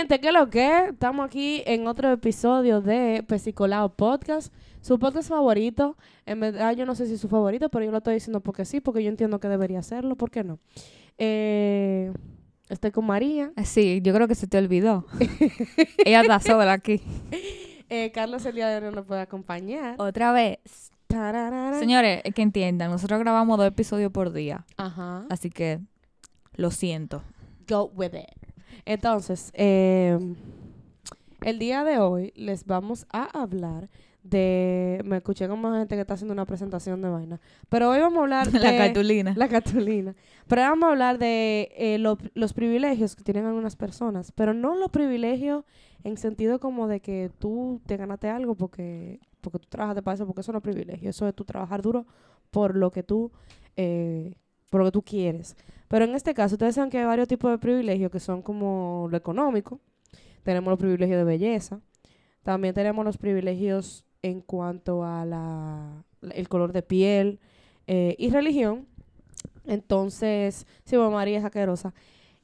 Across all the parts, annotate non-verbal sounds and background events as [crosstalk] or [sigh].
Gente, ¿qué es lo que? Estamos aquí en otro episodio de Pesicolao Podcast. Su podcast favorito. En verdad, yo no sé si es su favorito, pero yo lo estoy diciendo porque sí, porque yo entiendo que debería hacerlo. ¿Por qué no? Eh, estoy con María. Sí, yo creo que se te olvidó. [laughs] Ella está sola aquí. [laughs] Eh, Carlos el día de hoy no nos puede acompañar. Otra vez. Tararara. Señores, es que entiendan, nosotros grabamos dos episodios por día. Ajá. Así que lo siento. Go with it. Entonces, eh, el día de hoy les vamos a hablar de... Me escuché como gente que está haciendo una presentación de vaina. Pero hoy vamos a hablar [laughs] de... La cartulina. La cartulina. Pero hoy vamos a hablar de eh, lo- los privilegios que tienen algunas personas. Pero no los privilegios en sentido como de que tú te ganaste algo porque, porque tú trabajaste para eso, porque eso no es privilegio. Eso es tú trabajar duro por lo que tú... eh, por lo que tú quieres. Pero en este caso, ustedes saben que hay varios tipos de privilegios que son como lo económico. Tenemos los privilegios de belleza. También tenemos los privilegios en cuanto a la, el color de piel eh, y religión. Entonces, sí, María es asquerosa.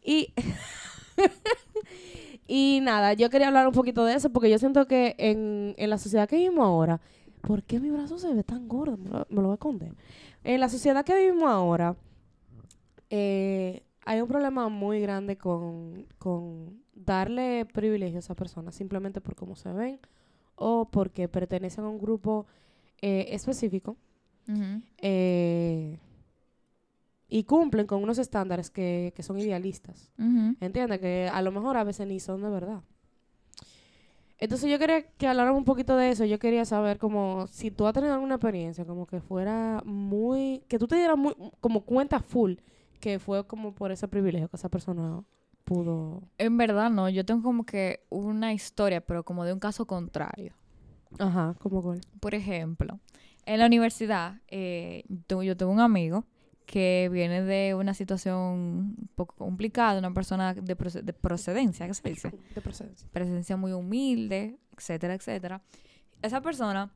Y, [laughs] y nada, yo quería hablar un poquito de eso porque yo siento que en, en la sociedad que vivimos ahora, ¿por qué mi brazo se ve tan gordo? Me lo voy a esconder. En la sociedad que vivimos ahora, eh, hay un problema muy grande con, con darle privilegios a personas simplemente por cómo se ven o porque pertenecen a un grupo eh, específico eh, y cumplen con unos estándares que, que son idealistas. Ujú. ¿Entiendes? Que a lo mejor a veces ni son de verdad. Entonces yo quería que habláramos un poquito de eso. Yo quería saber como si tú has tenido alguna experiencia como que fuera muy... Que tú te dieras muy, como cuenta full que fue como por ese privilegio que esa persona pudo... En verdad no, yo tengo como que una historia, pero como de un caso contrario. Ajá, como cuál. Por ejemplo, en la universidad, eh, yo tengo un amigo que viene de una situación un poco complicada, una persona de, de procedencia, ¿qué se dice? De procedencia. Presencia muy humilde, etcétera, etcétera. Esa persona,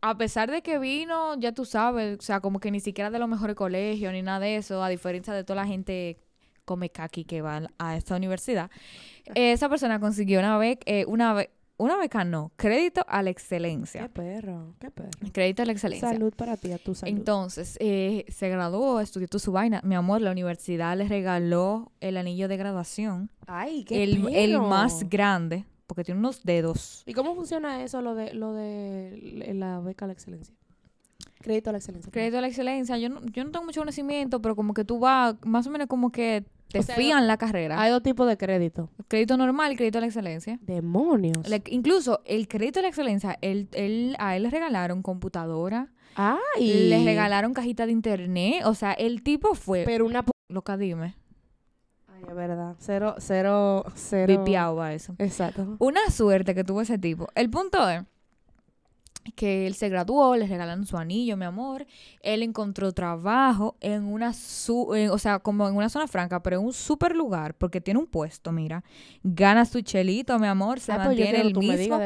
a pesar de que vino, ya tú sabes, o sea, como que ni siquiera de los mejores colegios ni nada de eso, a diferencia de toda la gente come kaki que va a esta universidad, esa persona consiguió una beca, una, be- una beca no, crédito a la Qué excelencia. perro, qué perro. Crédito a la excelencia. Salud para ti, a tu salud. Entonces, eh, se graduó, estudió toda su vaina. Mi amor, la universidad le regaló el anillo de graduación. Ay, qué El, el más grande, porque tiene unos dedos. ¿Y cómo funciona eso, lo de, lo de la beca a la excelencia? Crédito a la excelencia. Crédito a la excelencia. Yo no, yo no tengo mucho conocimiento, pero como que tú vas, más o menos como que te O sea, fían la carrera. Hay dos tipos de crédito. Crédito normal y crédito a la excelencia. Demonios. Le- incluso el crédito a la excelencia, él, él- a él le regalaron computadora, Ay. le regalaron cajita de internet. O sea, el tipo fue... Pero una... Loca, dime. Ay, es verdad. Cero, cero, cero. Vipiao va eso. Exacto. Una suerte que tuvo ese tipo. El punto es que él se graduó, le regalaron su anillo, mi amor. Él encontró trabajo en una, su en- o sea, como en una zona franca, pero en un super lugar, porque tiene un puesto, mira. Gana su chelito, mi amor, se Ah, pues mantiene el mismo.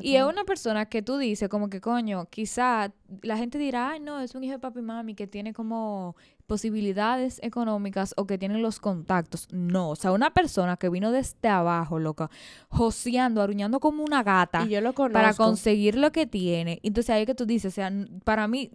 Y es una persona que tú dices como que, coño, quizá la gente dirá, ay, no, es un hijo de papi y mami que tiene como posibilidades económicas o que tiene los contactos. No, o sea, una persona que vino desde abajo, loca, joseando, aruñando como una gata Y yo lo conozco. para conseguir lo que tiene. Entonces ahí es que tú dices, o sea, para mí,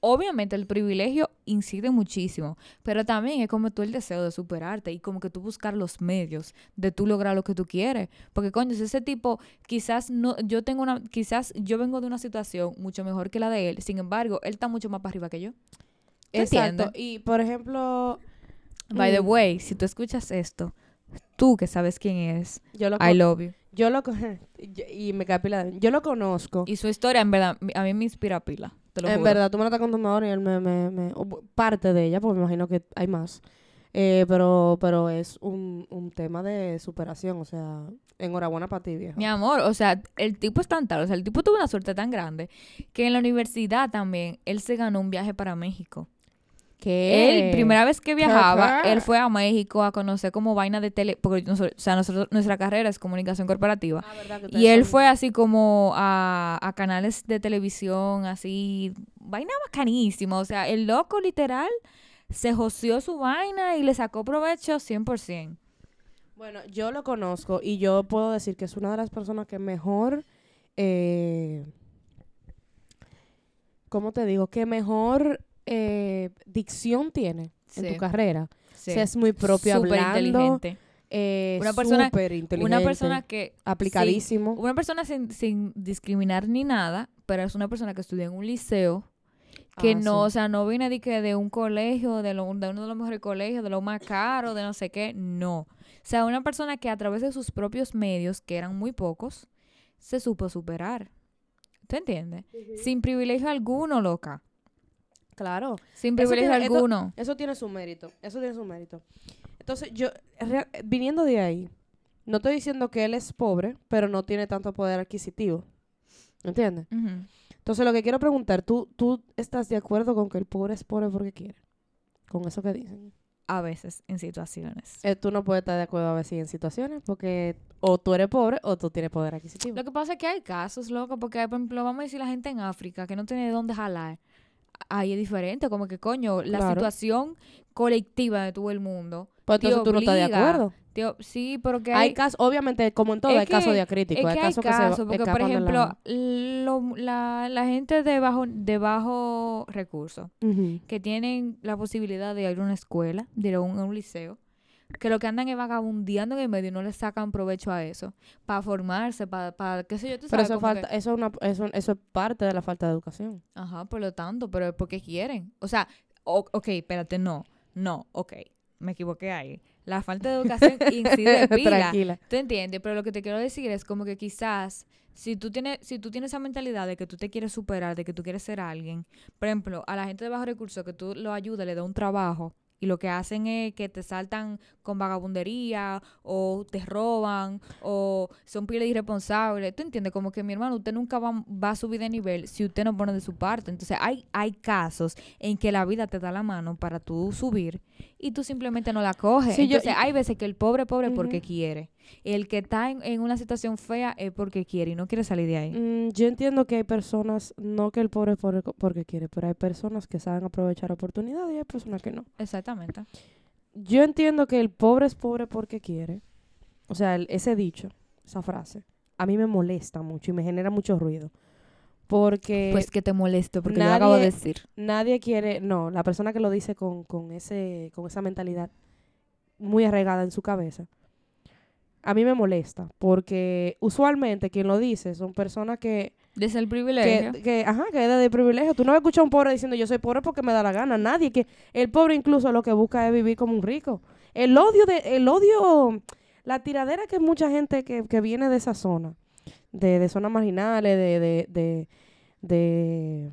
obviamente el privilegio incide muchísimo, pero también es como tú el deseo de superarte y como que tú buscar los medios de tú lograr lo que tú quieres. Porque coño, si ese tipo, quizás no, yo tengo una, quizás yo vengo de una situación mucho mejor que la de él, sin embargo, él está mucho más para arriba que yo. ¿Tú Exacto. Y, por ejemplo... By the mm, way, si tú escuchas esto, tú que sabes quién Yo lo, I love you. yo lo... [laughs] y me cae pila de- Yo lo conozco. Y su historia, en verdad, a mí me inspira pila. Te lo En juro. verdad, tú me la estás contando ahora y él me... me, parte de ella, porque me imagino que hay más. Eh, pero, pero es un, un tema de superación. O sea, enhorabuena para ti, viejo. Mi amor, o sea, el tipo es tan tal, o sea, el tipo tuvo una suerte tan grande que en la universidad también él se ganó un viaje para México. ¿Qué? Él, primera vez que viajaba, él fue a México a conocer como vaina de tele, porque nosotros, o sea, nosotros, nuestra carrera es comunicación corporativa. Ah, ¿verdad que Y él son- fue así como a, a canales de televisión, así, vaina bacanísima. O sea, el loco literal se joseó su vaina y le sacó provecho 100%. Bueno, yo lo conozco y yo puedo decir que es una de las personas que mejor, eh, ¿cómo te digo? Que mejor eh, dicción tiene en tu carrera. sí. O sea, es muy propio Súper hablando. inteligente. eh, Una persona- inteligente, Una persona que... aplicadísimo. sí, una persona sin, sin discriminar ni nada, pero es una persona que estudia en un liceo que Ah, no, o sea, no viene de que de un colegio, de, lo- de uno de los mejores colegios, de lo más caro, de no sé qué, no. O sea, una persona que a través de sus propios medios, que eran muy pocos, se supo superar. ¿Tú entiendes? Sin privilegio alguno, loca. Claro. Sin Eso privilegio esto- alguno. Eso tiene su mérito. Eso tiene su mérito. Entonces, yo, viniendo de ahí, no estoy diciendo que él es pobre, pero no tiene tanto poder adquisitivo. ¿Entiendes? Entonces, lo que quiero preguntar, ¿tú, ¿tú estás de acuerdo con que el pobre es pobre porque quiere? Con eso que dicen. A veces, en situaciones. Eh, tú no puedes estar de acuerdo a veces en situaciones porque o tú eres pobre o tú tienes poder adquisitivo. Lo que pasa es que hay casos, loco, porque, por ejemplo, vamos a decir la gente en África que no tiene de dónde jalar. Ahí es diferente, como que, coño, la Claro. situación colectiva de todo el mundo. Pues entonces tú no estás de acuerdo. Tío, sí, pero que Hay, hay, casos, obviamente, como en todo, hay casos diacríticos. hay que hay casos que se porque, por ejemplo, la- lo- la, la gente de bajo, de bajo recursos, Ujú. que tienen la posibilidad de ir a una escuela, de ir a un, a un liceo, que lo que andan es vagabundeando en el medio y no le sacan provecho a eso, para formarse, para, qué sé yo, tú Pero sabes, eso, falta, que- eso, es una, eso, eso es parte de la falta de educación. Ajá, por lo tanto, pero es porque quieren. O sea, o- ok, espérate, no, no, ok, me equivoqué ahí. La falta de educación [laughs] incide pila. Tranquila. ¿Tú entiendes? Pero lo que te quiero decir es como que quizás si tú tienes si tú tienes esa mentalidad de que tú te quieres superar, de que tú quieres ser alguien, por ejemplo, a la gente de bajo recursos que tú lo ayudas, le das un trabajo y lo que hacen es que te saltan con vagabundería o te roban o son pile irresponsables. ¿Tú entiendes? Como que mi hermano, usted nunca va, va a subir de nivel si usted no pone de su parte. Entonces hay, hay casos en que la vida te da la mano para tú subir y tú simplemente no la coges. Sí, yo- Entonces hay veces que el pobre pobre porque quiere. El que está en, en una situación fea es porque quiere y no quiere salir de ahí. Mm, yo entiendo que hay personas, no que el pobre es pobre porque quiere, pero hay personas que saben aprovechar oportunidades y hay personas que no. Exactamente. Yo entiendo que el pobre es pobre porque quiere. O sea, el- ese dicho, esa frase, a mí me molesta mucho y me genera mucho ruido. Porque pues que te molesto porque yo lo acabo de nadie- decir. nadie quiere, no, la persona que lo dice con, con, ese, con esa mentalidad muy arraigada en su cabeza, a mí me molesta. Porque usualmente quien lo dice son personas que Desde el privilegio. que, que, ajá, que es de privilegio. Tú no vas a escuchar a un pobre diciendo yo soy pobre porque me da la gana. Nadie que el pobre incluso lo que busca es vivir como un rico. El odio de el odio la tiradera que mucha gente que, que viene de esa zona, de, de zonas marginales, de de de de,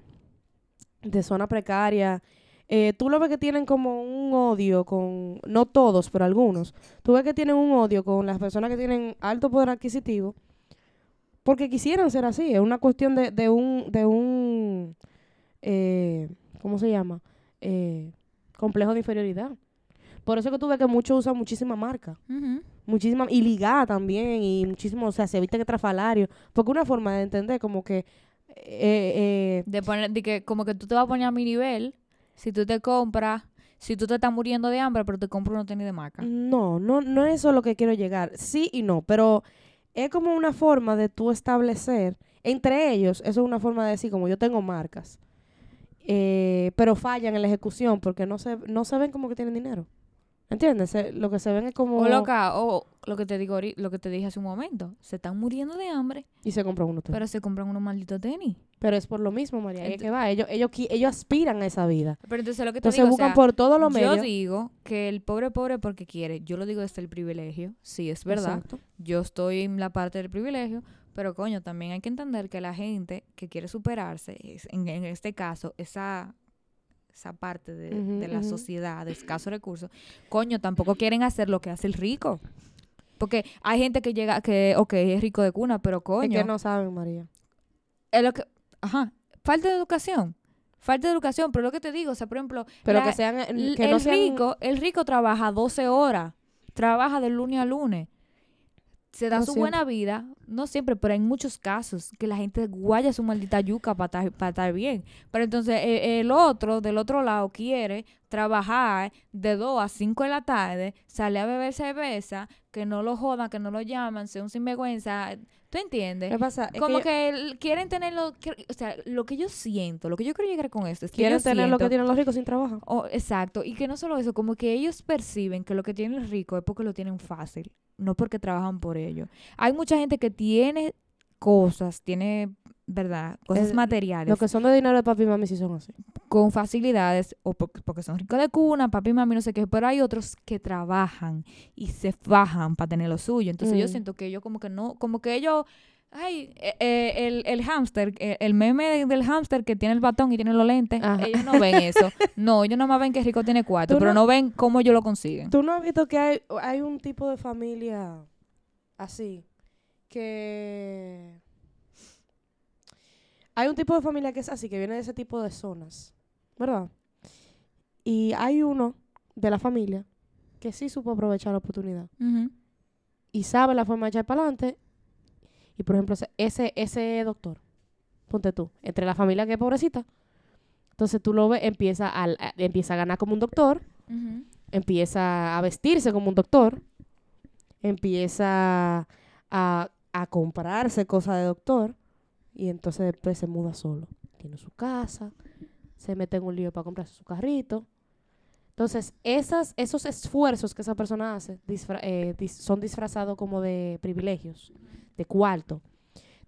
de zona precaria, eh, tú lo ves que tienen como un odio con, no todos, pero algunos, tú ves que tienen un odio con las personas que tienen alto poder adquisitivo, porque quisieran ser así, es una cuestión de, de un, de un, eh, ¿cómo se llama? Eh, complejo de inferioridad. Por eso que tú ves que muchos usan muchísima marca, Ujú. muchísima, y ligada también, y muchísimo, o sea, se visten estrafalarios, porque una forma de entender como que, eh, eh, De poner, de que como que tú te vas a poner a mi nivel si tú te compras, si tú te estás muriendo de hambre, pero te compras unos tenis de marca. No, no, no es eso lo que quiero llegar. Sí y no, pero es como una forma de tú establecer, entre ellos, eso es una forma de decir, como yo tengo marcas, eh, pero fallan en la ejecución porque no se, no se ven como que tienen dinero. ¿Entiendes? Se- lo que se ven es como... O loca, o lo que te digo lo que te dije hace un momento, se están muriendo de hambre, Y se compran uno. Pero, pero se compran unos malditos tenis. pero es por lo mismo, María. que va. Ellos, ellos, ellos aspiran a esa vida. Pero entonces lo que te Entonces digo, o buscan sea, por todos los yo medios. digo que el pobre pobre porque quiere. Yo lo digo desde el privilegio, sí, es verdad. Exacto. Yo estoy en la parte del privilegio, pero coño, también hay que entender que la gente que quiere superarse, es- en, en este caso, esa, esa parte de, de la sociedad de escasos recursos, coño, tampoco quieren hacer lo que hace el rico. Porque hay gente que llega, que, ok, es rico de cuna, pero coño, Es que no saben, María. es lo que, ajá, falta de educación. Falta de educación, pero lo que te digo, o sea, por ejemplo, Pero la- que sean... Que el no sean... rico, el rico trabaja 12 horas, trabaja de lunes a lunes. Se da No su siempre. buena vida, no siempre, pero en muchos casos, que la gente guaya su maldita yuca para estar, bien. Pero entonces eh, el otro, del otro lado, quiere trabajar de 2 a 5 de la tarde, sale a beber cerveza, que no lo jodan, que no lo llaman, sea un sinvergüenza. ¿Tú entiendes? ¿Qué pasa? Es Como que que, el- quieren tener lo que, o sea, lo que yo siento, lo que yo quiero llegar con esto es que quieren yo tener lo que tienen los ricos sin trabajo. Oh, exacto, y que no solo eso, como que ellos perciben que lo que tienen los ricos es porque lo tienen fácil, no porque trabajan por ello. Hay mucha gente que tiene cosas, tiene, ¿verdad? Cosas El- materiales Los que son de dinero de papi y mami sí son así. con facilidades o porque, porque son ricos de cuna, papi y mami, no sé qué, pero hay otros que trabajan y se fajan para tener lo suyo. Entonces yo Mm. siento que ellos como que no, como que ellos... Ay, eh, eh, el, el hámster, eh, el meme de- del hámster que tiene el batón y tiene los lentes, Ajá. ellos no ven eso. [laughs] No, ellos nomás ven que rico tiene cuarto, Tú pero no- no ven cómo ellos lo consiguen. ¿Tú no has visto que hay, hay un tipo de familia así? Que... Hay un tipo de familia que es así, que viene de ese tipo de zonas, ¿verdad? Y hay uno de la familia que sí supo aprovechar la oportunidad y sabe la forma de echar para adelante. Y por ejemplo, ese- ese, doctor, ponte tú, entre la familia que es pobrecita, entonces tú lo ves, empieza a, a- empieza a ganar como un doctor, empieza a vestirse como un doctor, empieza a, a comprarse cosas de doctor y entonces después se muda solo. Tiene su casa, se mete en un lío para comprarse su carrito. Entonces, esas, esos esfuerzos que esa persona hace eh, son disfrazados como de privilegios, de cuarto.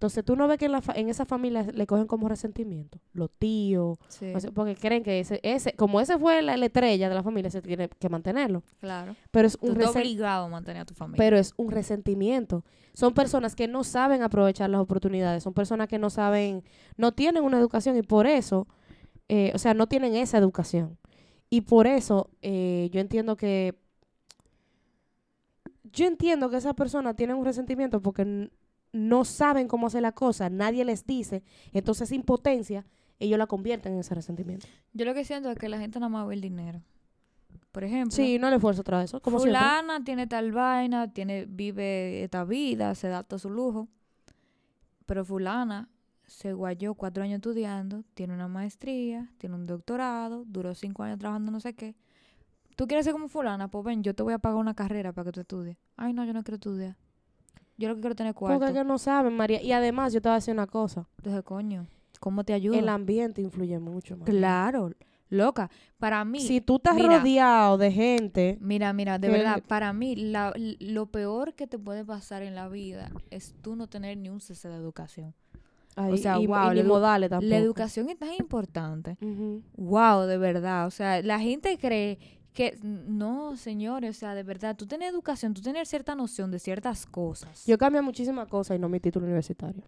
Entonces, tú no ves que en, la fa- en esa familia le cogen como resentimiento. Los tíos, Sí, o sea, porque creen que ese, ese, como ese fue la, la estrella de la familia, se tiene que mantenerlo. claro. Pero es Tú un, estás resen- obligado a mantener a tu familia. pero es un resentimiento. Son personas que no saben aprovechar las oportunidades, son personas que no saben, no tienen una educación y por eso, eh, o sea, no tienen esa educación. Y por eso eh, yo entiendo que, yo entiendo que esas personas tienen un resentimiento porque no saben cómo hacer la cosa, nadie les dice, entonces esa impotencia, ellos la convierten en ese resentimiento. Yo lo que siento es que la gente nada más ve el dinero. Por ejemplo, Sí, no le esfuerzo otra vez, como siempre. fulana tiene tal vaina, tiene, vive esta vida, se da todo su lujo. Pero fulana se guayó cuatro años estudiando, tiene una maestría, tiene un doctorado, duró cinco años trabajando no sé qué. ¿Tú quieres ser como fulana? Pues ven, yo te voy a pagar una carrera para que tú estudies. Ay, no, yo no quiero estudiar. Yo lo que quiero tener cuarto. Porque es que no saben, María. Y además, yo te voy a decir una cosa. Entonces, coño, ¿cómo te ayuda? El ambiente influye mucho. María. Claro, loca. Para mí, Si tú estás mira. rodeado de gente, Mira, mira, de verdad, para mí la- lo peor que te puede pasar en la vida es tú no tener ni un cese de educación. ay, O sea, y, wow, y la modales tampoco. La educación es tan importante. Ujú. Wow, de verdad. O sea, la gente cree que no, señores, o sea, de verdad, tú tienes educación, tú tienes cierta noción de ciertas cosas. Yo cambio muchísimas cosas y no mi título universitario.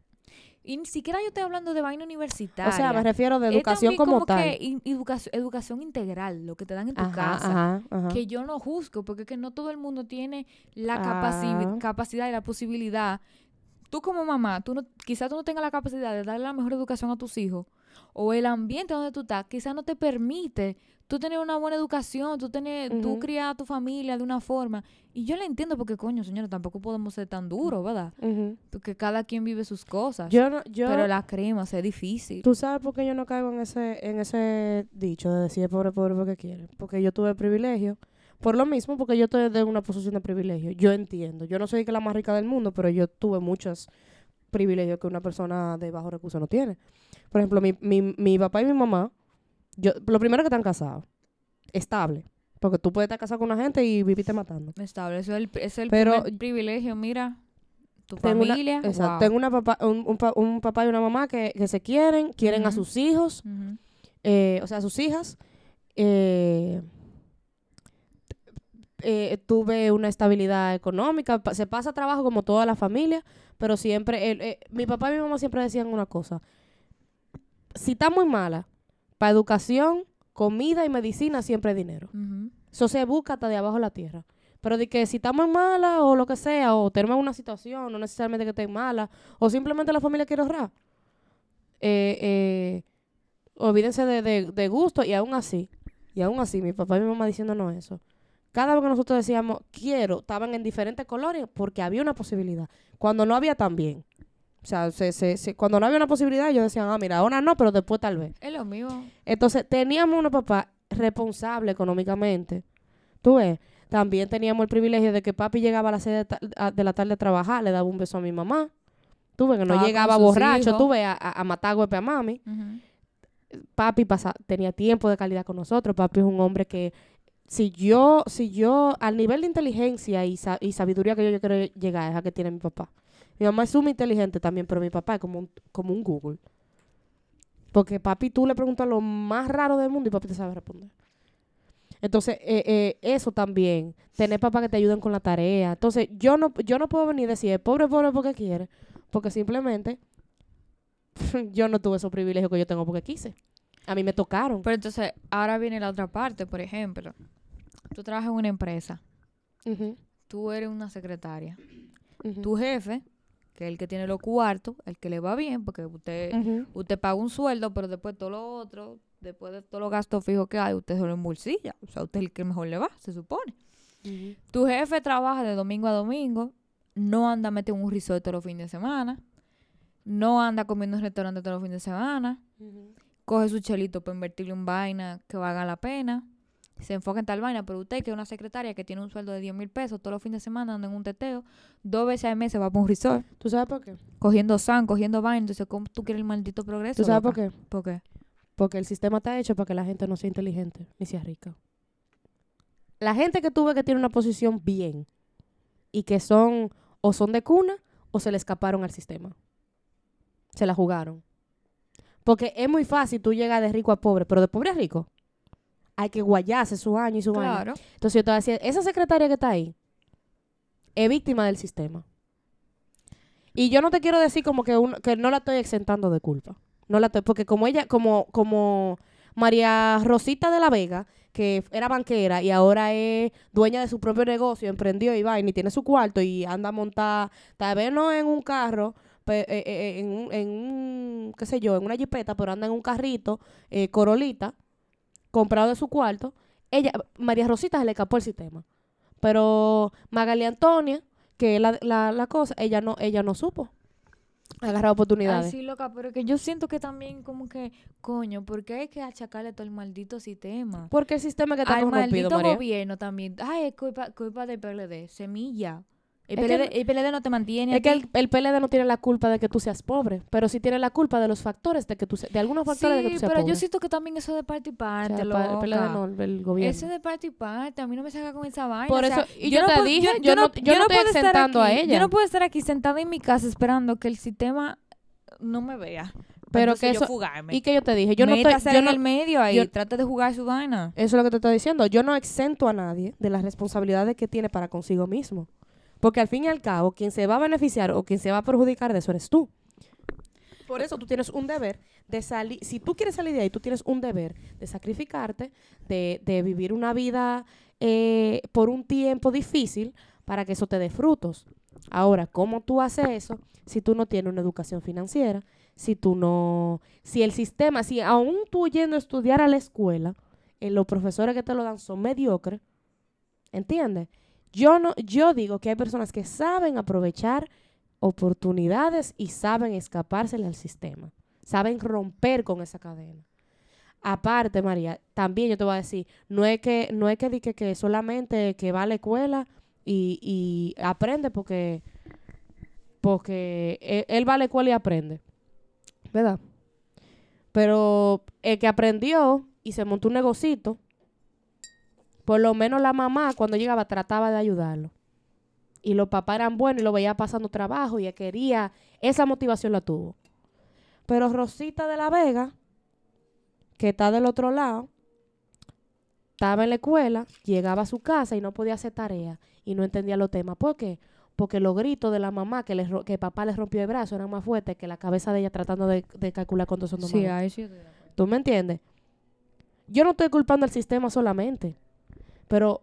y ni siquiera yo estoy hablando de vaina universitaria. O sea, me refiero de educación también como, tal. que educación, educación integral, lo que te dan en tu Ajá, casa. ajá, ajá. que yo no juzgo, porque es que no todo el mundo tiene la Ah. capaci- capacidad y la posibilidad. Tú como mamá, tú no, quizás tú no tengas la capacidad de darle la mejor educación a tus hijos, o el ambiente donde tú estás, quizás no te permite tú tener una buena educación, tú tener, tú Ujú. criar a tu familia de una forma. Y yo la entiendo porque, coño, señora, tampoco podemos ser tan duros, ¿verdad? Porque cada quien vive sus cosas. Yo no, yo, pero la crema, es difícil. tú sabes por qué yo no caigo en ese, en ese dicho de decir pobre, pobre porque quiere. Porque yo tuve privilegio. Por lo mismo, porque yo estoy de una posición de privilegio. Yo entiendo. Yo no soy que la más rica del mundo, pero yo tuve muchos privilegios que una persona de bajos recursos no tiene. Por ejemplo, mi, mi, mi papá y mi mamá, yo, lo primero que están casados, estable. Porque tú puedes estar casado con una gente y viviste matando. Estable, eso es el, es el Pero- primer privilegio, mira. Tu Tengo una- familia. Exacto. wow. Tengo una papá, un, un un papá y una mamá que, que se quieren, quieren a sus hijos, eh, o sea, a sus hijas. Eh, eh, tuve una estabilidad económica, se pasa trabajo como toda la familia, pero siempre, eh, mi papá y mi mamá siempre decían una cosa, si está muy mala, para educación, comida y medicina siempre hay dinero. Eso se busca hasta de abajo de la tierra. Pero de que si está muy mala o lo que sea, o tenemos una situación, no necesariamente que esté mala, o simplemente la familia quiere ahorrar, eh, eh, olvídense de, de, de gusto y aún así, y aún así, mi papá y mi mamá diciéndonos eso, Cada vez que nosotros decíamos quiero, estaban en diferentes colores porque había una posibilidad. Cuando no había también. O sea, se, se- se- cuando no había una posibilidad, ellos decían, ah, mira, ahora no, pero después tal vez. Es lo mismo. Entonces, teníamos unos papás responsables económicamente. Tú ves, también teníamos el privilegio de que papi llegaba a las seis de, la tarde a trabajar, le daba un beso a mi mamá. Tú ves, que no llegaba borracho, hijos. tú ves, a, a- a matar golpe a mami. Papi pasa, tenía tiempo de calidad con nosotros. Papi es un hombre que, si yo, si yo, al nivel de inteligencia y, sa- y sabiduría que yo, yo quiero llegar, es a que tiene mi papá. Mi mamá es sumamente inteligente también, pero mi papá es como un, como un Google. Porque papi, tú le preguntas lo más raro del mundo y papi te sabe responder. Entonces, eh, eh, eso también, tener papá que te ayuden con la tarea. Entonces, yo no, yo no puedo venir y decir, pobre, pobre, porque quiere. Porque simplemente [laughs] yo no tuve esos privilegios que yo tengo porque quise. A mí me tocaron. Pero entonces, ahora viene la otra parte, por ejemplo. Tú trabajas en una empresa, Ujú, tú eres una secretaria. Tu jefe, que es el que tiene los cuartos, el que le va bien, porque usted, usted paga un sueldo, pero después todo lo otro, después de todos los gastos fijos que hay, usted se lo embolsilla. O sea, usted es el que mejor le va, se supone. Tu jefe trabaja de domingo a domingo, no anda metido en un resort todos los fines de semana, no anda comiendo en restaurante todos los fines de semana, coge su chelito para invertirle en vaina que valga la pena, se enfoca en tal vaina, pero usted que es una secretaria que tiene un sueldo de 10 mil pesos todos los fines de semana, anda en un teteo, dos veces al mes se va para un resort, ¿Tú sabes por qué? cogiendo san, cogiendo vaina, entonces ¿cómo tú quieres el maldito progreso? ¿Tú sabes por qué? ¿Por qué? Porque el sistema está hecho para que la gente no sea inteligente ni sea rica. La gente que tuve que tiene una posición bien y que son o son de cuna o se le escaparon al sistema. Se la jugaron. Porque es muy fácil tú llegar de rico a pobre, pero de pobre a rico. Hay que guayarse su año y su. Claro. Entonces yo te voy a decir, esa secretaria que está ahí es víctima del sistema. Y yo no te quiero decir como que, un- que no la estoy exentando de culpa. No la estoy, porque como ella, como, como María Rosita de la Vega, que era banquera y ahora es dueña de su propio negocio, emprendió y va y tiene su cuarto y anda a montar, tal vez no en un carro, pe- eh, eh, en, un, en un, qué sé yo, en una jipeta, pero anda en un carrito, eh, Corolita, comprado de su cuarto. Ella, María Rosita se le escapó el sistema. Pero Magali Antonia, que es la, la, la cosa, ella no, ella no supo agarrar Ay, oportunidades. sí, loca, pero que yo siento que también como que, coño, ¿por qué hay que achacarle todo el maldito sistema? Porque el sistema que está Al corrompido, maldito María. gobierno también. Ay, es culpa, culpa del PLD. Semilla. El, Es que PLD, el PLD no te mantiene. Es que el, el PLD no tiene la culpa de que tú seas pobre, pero sí tiene la culpa de los factores de que tú se- de algunos factores de que Sí, tú seas pero pobre. yo siento que también eso de parte y O parte, sea, pa- el PLD no, el, gobierno. Ese de parte y parte, a mí no me saca con esa vaina. Por o sea, eso- y yo te puedo- dije, yo no- yo no estoy exentando a ella. Yo no puedo estar aquí sentada en mi casa esperando que el sistema no me vea. Pero que eso-. Y que yo te dije, yo no estoy, yo en no- el medio ahí, trate de jugar su vaina. Eso es lo que te estoy diciendo. Yo no exento a nadie de las responsabilidades que tiene para consigo mismo. Porque al fin y al cabo, quien se va a beneficiar o quien se va a perjudicar de eso eres tú. Por eso tú tienes un deber de salir. Si tú quieres salir de ahí, tú tienes un deber de sacrificarte, de, de vivir una vida eh, por un tiempo difícil para que eso te dé frutos. Ahora, ¿cómo tú haces eso si tú no tienes una educación financiera? Si tú no. Si el sistema, si aún tú yendo a estudiar a la escuela, eh, los profesores que te lo dan son mediocres, ¿entiendes? Yo no, yo digo que hay personas que saben aprovechar oportunidades y saben escapársele al sistema. Saben romper con esa cadena. Aparte, María, también yo te voy a decir, no es que, no es que, que, solamente que va a la escuela y, aprende porque, porque él, él va a la escuela y aprende. ¿Verdad? Pero el que aprendió y se montó un negocito, por lo menos la mamá cuando llegaba trataba de ayudarlo. Y los papás eran buenos y lo veía pasando trabajo y quería, esa motivación la tuvo. Pero Rosita de la Vega, que está del otro lado, estaba en la escuela, llegaba a su casa y no podía hacer tarea y no entendía los temas. ¿Por qué? Porque los gritos de la mamá que, le, ro- que papá le rompió el brazo eran más fuertes que la cabeza de ella tratando de, de calcular cuántos son dos Sí, ahí sí. ¿Tú me entiendes? Yo no estoy culpando al sistema solamente, pero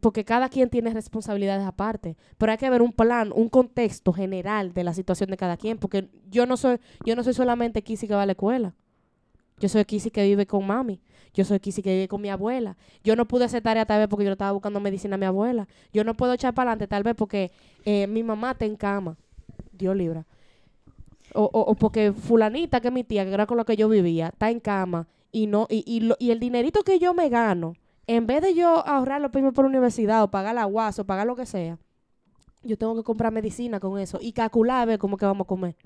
porque cada quien tiene responsabilidades aparte, pero hay que ver un plan, un contexto general de la situación de cada quien, porque yo no soy yo no soy solamente Kissy que va a la escuela. Yo soy Kissy que vive con mami. Yo soy Kissy que vive con mi abuela. Yo no pude hacer tarea tal vez porque yo estaba buscando medicina a mi abuela. Yo no puedo echar para adelante tal vez porque eh, mi mamá está en cama. Dios libra. O, o, porque fulanita, que es mi tía, que era con la que yo vivía, está en cama. Y, no, y, y, lo- y el dinerito que yo me gano, en vez de yo ahorrarlo para irme por universidad o pagar la UAS o pagar lo que sea, yo tengo que comprar medicina con eso y calcular a ver cómo que vamos a comer.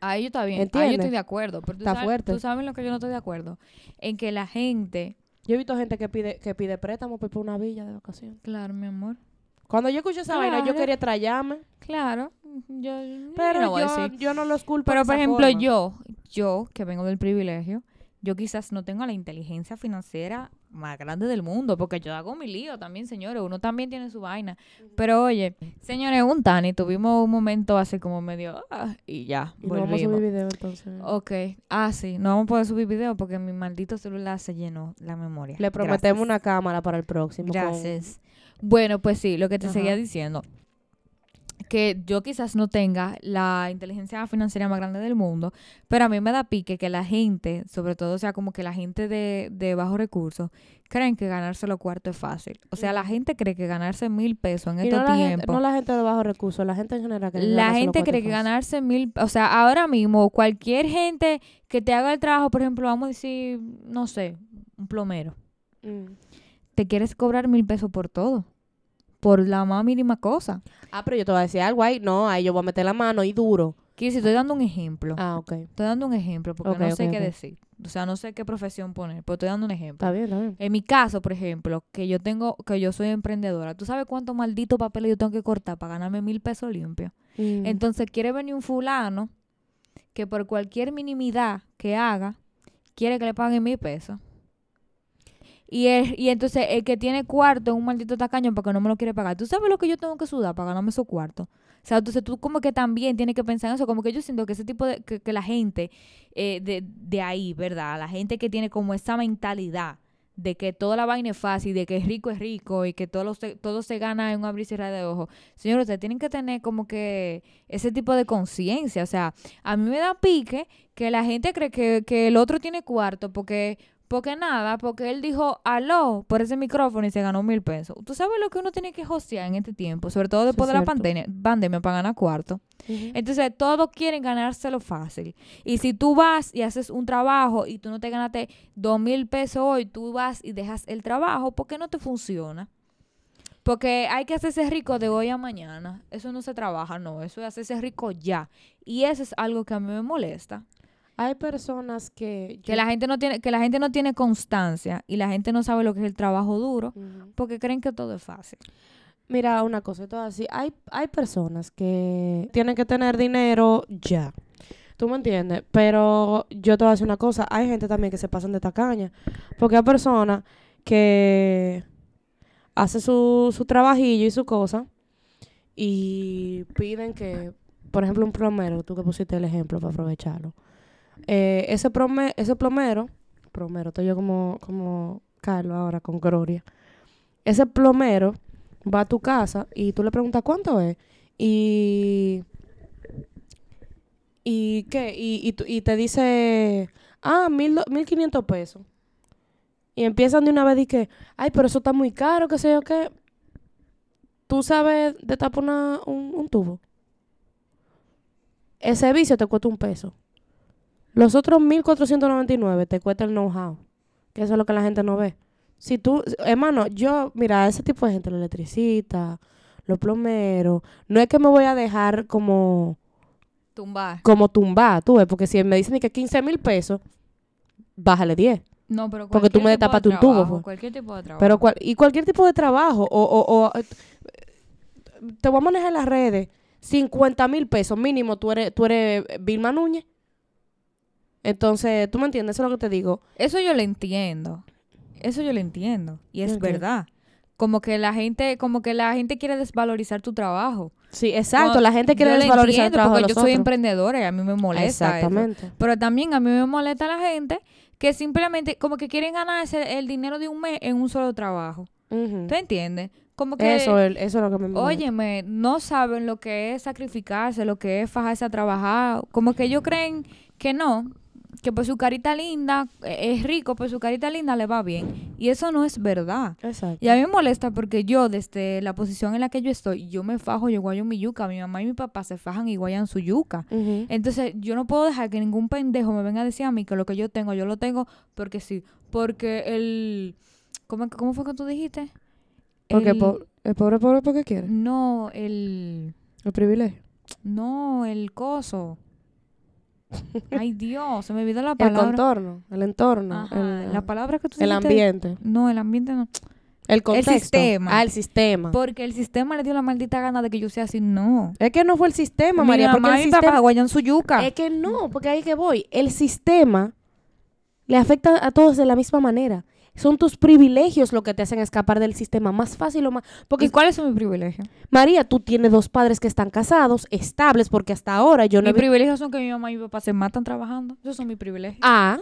Ahí yo está bien. Ahí yo ¿Entiendes? estoy de acuerdo. Pero tú Está sabes, fuerte. Tú sabes lo que yo no estoy de acuerdo. En que la gente. Yo he visto gente que pide, que pide préstamo para una villa de vacaciones. Claro, mi amor. Cuando yo escuché esa vaina, yo Claro. quería trallarme, Claro. Yo, pero no voy a yo, decir. yo no los culpo. Pero de por esa ejemplo, forma. yo, yo que vengo del privilegio, yo quizás no tengo la inteligencia financiera más grande del mundo, porque yo hago mi lío también, señores. Uno también tiene su vaina. Pero oye, señores, un Tani, tuvimos un momento así como medio, ah, y ya, Y no vamos a subir video entonces. Ok, ah, sí, no vamos a poder subir video porque mi maldito celular se llenó la memoria. Le prometemos Gracias. una cámara para el próximo. con- Gracias. Bueno, pues sí, lo que te Ajá. seguía diciendo, que yo quizás no tenga la inteligencia financiera más grande del mundo, pero a mí me da pique que la gente, sobre todo, o sea, como que la gente de, de bajos recursos, creen que ganarse los cuartos es fácil. O sea, la gente cree que ganarse mil pesos en Y estos no la, gente, tiempos. no la gente de bajos recursos, la gente en general. Que La gente cree que fácil. ganarse mil, o sea, ahora mismo cualquier gente que te haga el trabajo, por ejemplo, vamos a decir, no sé, un plomero, Mm. te quieres cobrar mil pesos por todo, por la más mínima cosa. Ah, pero yo te voy a decir algo ahí. No, ahí yo voy a meter la mano y duro. Decir, estoy dando un ejemplo. Ah, ok. Estoy dando un ejemplo porque no sé qué decir. O sea, no sé qué profesión poner, pero estoy dando un ejemplo. Está bien, está bien. En mi caso, por ejemplo, que yo tengo, que yo soy emprendedora, ¿tú sabes cuánto maldito papel yo tengo que cortar para ganarme mil pesos limpios? Mm. Entonces quiere venir un fulano que por cualquier minimidad que haga, quiere que le paguen mil pesos. Y, es, y entonces el que tiene cuarto es un maldito tacaño porque no me lo quiere pagar. ¿Tú sabes lo que yo tengo que sudar para ganarme esos cuartos? O sea, entonces tú como que también tienes que pensar en eso. Como que yo siento que ese tipo de... Que, la gente eh, de, de ahí, ¿verdad? La gente que tiene como esa mentalidad de que toda la vaina es fácil, de que rico es rico y que todo, lo se, todo se gana en un abrir y cerrar de ojos. Señores, ustedes tienen que tener como que ese tipo de conciencia. O sea, a mí me da pique que la gente cree que, que el otro tiene cuarto porque, porque nada, porque él dijo aló por ese micrófono y se ganó mil pesos. ¿Tú sabes lo que uno tiene que hostear en este tiempo? Sobre todo después de la pandemia, pandemia para ganar cuarto. Entonces, todos quieren ganárselo fácil. Y si tú vas y haces un trabajo y tú no te ganaste dos mil pesos hoy, tú vas y dejas el trabajo, ¿por qué no te funciona? Porque hay que hacerse rico de hoy a mañana. Eso no se trabaja, no. Eso es hacerse rico ya. Y eso es algo que a mí me molesta. Hay personas que... Que la gente no tiene, que la gente no tiene constancia y la gente no sabe lo que es el trabajo duro porque creen que todo es fácil. Mira, una cosa, todo así. Hay, hay personas que tienen que tener dinero ya. ¿Tú me entiendes? Pero yo te voy a decir una cosa. Hay gente también que se pasan de tacaña. Porque hay personas que hacen su, su trabajillo y su cosa y piden que, por ejemplo, un plomero, tú que pusiste el ejemplo para aprovecharlo. Eh, ese, prome- ese plomero, plomero, estoy yo como, como Carlos ahora con Gloria. Ese plomero va a tu casa y tú le preguntas cuánto es. Y. ¿Y qué? Y, y, y te dice, ah, mil, mil quinientos pesos. Y empiezan de una vez y que, ay, pero eso está muy caro, qué sé yo qué. Tú sabes de tapar un, un tubo. Ese vicio te cuesta un peso. Los otros 1499 te cuesta el know-how. Que eso es lo que la gente no ve. Si tú, hermano, yo, mira, ese tipo de gente, los electricistas, los plomeros, no es que me voy a dejar como, Tumbar. como tumbar, tú ves, porque si me dicen que 15 mil pesos, bájale 10. No, pero Porque tú me tipo de destapaste un tubo, pues. Cualquier tipo de trabajo. Pero cual- y cualquier tipo de trabajo, o, o, o, eh, te voy a manejar las redes, 50 mil pesos mínimo, tú eres, tú eres Vilma Núñez. Entonces, tú me entiendes, eso es lo que te digo. Eso yo lo entiendo. Eso yo lo entiendo. Y es verdad. Como que la gente, como que la gente quiere desvalorizar tu trabajo. Sí, exacto, No, la gente quiere desvalorizar el entiendo trabajo de porque los yo soy otros. emprendedora y a mí me molesta eso. Exactamente. Pero también a mí me molesta la gente que simplemente como que quieren ganarse el dinero de un mes en un solo trabajo. Ujú. ¿Tú entiendes? Como que Eso, es- eso es lo que me molesta. Óyeme, no saben lo que es sacrificarse, lo que es fajarse a trabajar. Como que ellos creen que no. Que por su carita linda, eh, es rico, por su carita linda le va bien. Y eso no es verdad. Exacto. Y a mí me molesta porque yo, desde la posición en la que yo estoy, yo me fajo, yo guayo mi yuca. Mi mamá y mi papá se fajan y guayan su yuca. Entonces, yo no puedo dejar que ningún pendejo me venga a decir a mí que lo que yo tengo, yo lo tengo porque sí. Porque el... ¿Cómo, cómo fue que tú dijiste? Porque El- po- el pobre pobre porque quiere. No, el... El privilegio. No, el coso. Ay, Dios, se me olvidó la El palabra. contorno, el entorno, Ajá, el, la palabra que tú el dijiste- ambiente, No, el ambiente no. el contexto. sistema. Ah, el sistema. Porque el sistema le dio la maldita gana de que yo sea así. No. Es que no fue el sistema, Mi María, porque mamá el y mi papá sistema... guayan su yuca. Es que no, porque ahí que voy. El sistema le afecta a todos de la misma manera. Son tus privilegios lo que te hacen escapar del sistema más fácil o más... Porque, ¿Y cuáles son mis privilegios? María, tú tienes dos padres que están casados, estables, porque hasta ahora yo no mis vi- privilegios son que mi mamá y mi papá se matan trabajando. Esos son mis privilegios. Ah,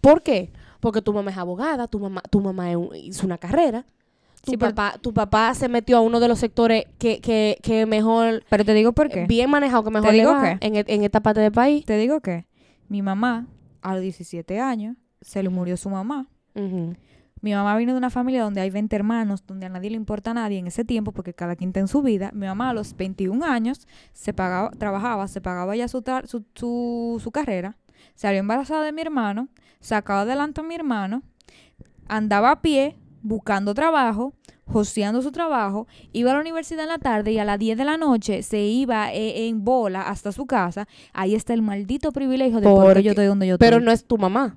¿por qué? Porque tu mamá es abogada, tu mamá, tu mamá hizo una carrera. Tu, Sí, pero- papá, tu papá se metió a uno de los sectores que, que, que mejor, Pero te digo por qué. bien manejado, que mejor le digo va qué? en, e- en esta parte del país. Te digo que mi mamá, a los 17 años, se le murió su mamá. Mi mamá vino de una familia donde hay 20 hermanos, donde a nadie le importa a nadie en ese tiempo, porque cada quien está en su vida. Mi mamá a los 21 años se pagaba, trabajaba, se pagaba ya su, su, su, su carrera, salió embarazada de mi hermano, sacaba adelante a mi hermano, andaba a pie buscando trabajo, joseando su trabajo, iba a la universidad en la tarde y a las 10 de la noche se iba eh, en bola hasta su casa. Ahí está el maldito privilegio de por Porque- qué yo estoy donde yo Pero estoy. no es tu mamá.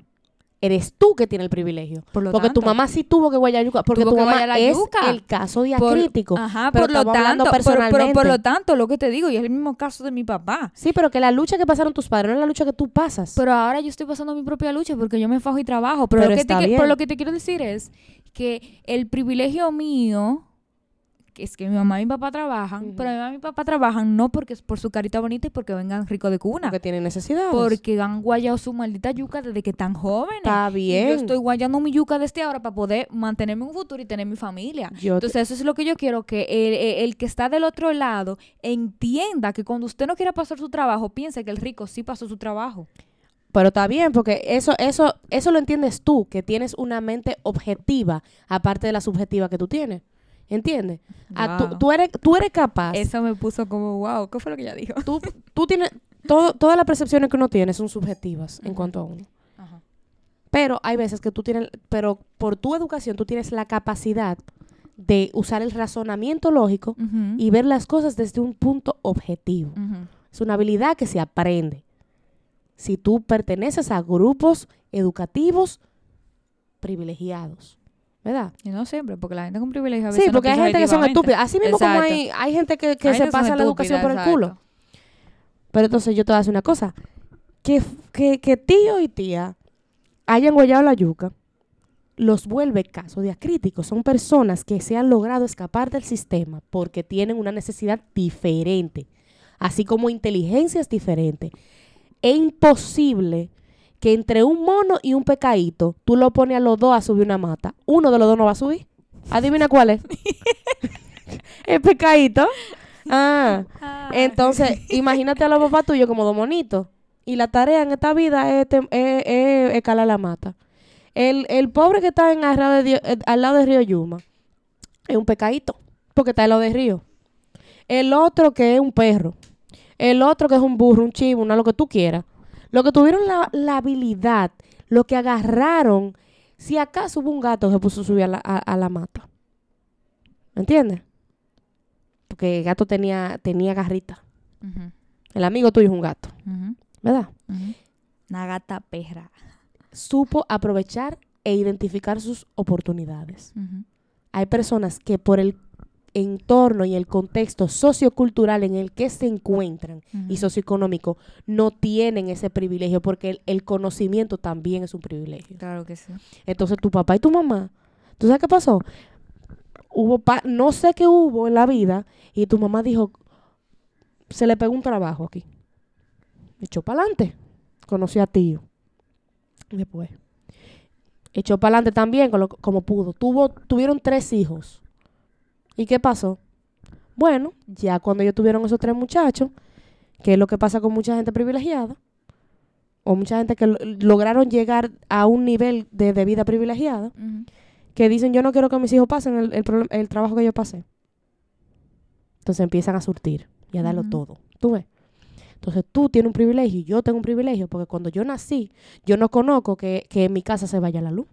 Eres tú que tiene el privilegio. Por lo Porque tu mamá sí tuvo que guayar yuca. Porque tu mamá la es yuca. el caso por- diacrítico. Ajá, pero por lo tanto, pero, por personalmente. lo tanto, lo que te digo, y es el mismo caso de mi papá. Sí, pero que la lucha que pasaron tus padres no es la lucha que tú pasas. Pero ahora yo estoy pasando mi propia lucha porque yo me fajo y trabajo. Pero, Pero lo, que te, pero lo que te quiero decir es que el privilegio mío, es que mi mamá y mi papá trabajan, pero mi mamá y mi papá trabajan no porque es por su carita bonita y porque vengan rico de cuna. porque tienen necesidades. Porque han guayado su maldita yuca desde que están jóvenes. Está Y bien. yo estoy guayando mi yuca desde ahora para poder mantenerme un futuro y tener mi familia. Yo te- Entonces, eso es lo que yo quiero, que el, el- el que está del otro lado entienda que cuando usted no quiera pasar su trabajo, piense que el rico sí pasó su trabajo. Pero está bien, porque eso, eso, eso lo entiendes tú, que tienes una mente objetiva, aparte de la subjetiva que tú tienes. ¿Entiendes? Ah, tú, tú eres, tú eres capaz. Eso me puso como, wow, ¿qué fue lo que ella dijo? Tú, tú tienes. Todo, todas las percepciones que uno tiene son subjetivas en cuanto a uno. Pero hay veces que tú tienes. Pero por tu educación, tú tienes la capacidad de usar el razonamiento lógico y ver las cosas desde un punto objetivo. Es una habilidad que se aprende. Si tú perteneces a grupos educativos privilegiados. ¿Verdad? Y no siempre, porque la gente con privilegio a veces Sí, no porque hay gente que son estúpidas. Así mismo como hay, hay gente que, que Hay se gente pasa la educación por el culo. Pero entonces yo te voy a decir una cosa. Que, que, que tío y tía hayan guayado la yuca los vuelve casos diacríticos. Son personas que se han logrado escapar del sistema porque tienen una necesidad diferente, así como inteligencias diferentes. Es imposible que entre un mono y un pecadito tú lo pones a los dos a subir una mata. Uno de los dos no va a subir. Adivina cuál es. [laughs] El pecadito. Ah. Entonces, imagínate a los papás tuyos como dos monitos. Y la tarea en esta vida es, tem- es- es escalar la mata. El, el pobre que está en al, lado de eh, al lado del río Yuma es un pecadito, porque está al lado del río. El otro que es un perro. El otro que es un burro, un chivo, una lo que tú quieras. Lo que tuvieron la, la habilidad, lo que agarraron, si acaso hubo un gato que se puso a subir a la, a- a la mata. ¿Me entiendes? Porque el gato tenía, tenía garrita. El amigo tuyo es un gato, ¿verdad? Una gata perra. Supo aprovechar e identificar sus oportunidades. Hay personas que por el entorno y el contexto sociocultural en el que se encuentran y socioeconómico no tienen ese privilegio porque el, el conocimiento también es un privilegio. Claro que sí. Entonces tu papá y tu mamá, ¿tú sabes qué pasó? Hubo pa- no sé qué hubo en la vida y tu mamá dijo, se le pegó un trabajo aquí. Echó para adelante. Conocí a tío. Después. Echó para adelante también con lo- como pudo. Tuvo, tuvieron tres hijos. ¿Y qué pasó? Bueno, ya cuando ellos tuvieron esos tres muchachos, que es lo que pasa con mucha gente privilegiada, o mucha gente que lo- lograron llegar a un nivel de, de vida privilegiada, que dicen, yo no quiero que mis hijos pasen el, el, problem- el trabajo que yo pasé. Entonces empiezan a surtir y a darlo todo. ¿Tú ves? Entonces tú tienes un privilegio y yo tengo un privilegio porque cuando yo nací, yo no conozco que, que en mi casa se vaya la luz.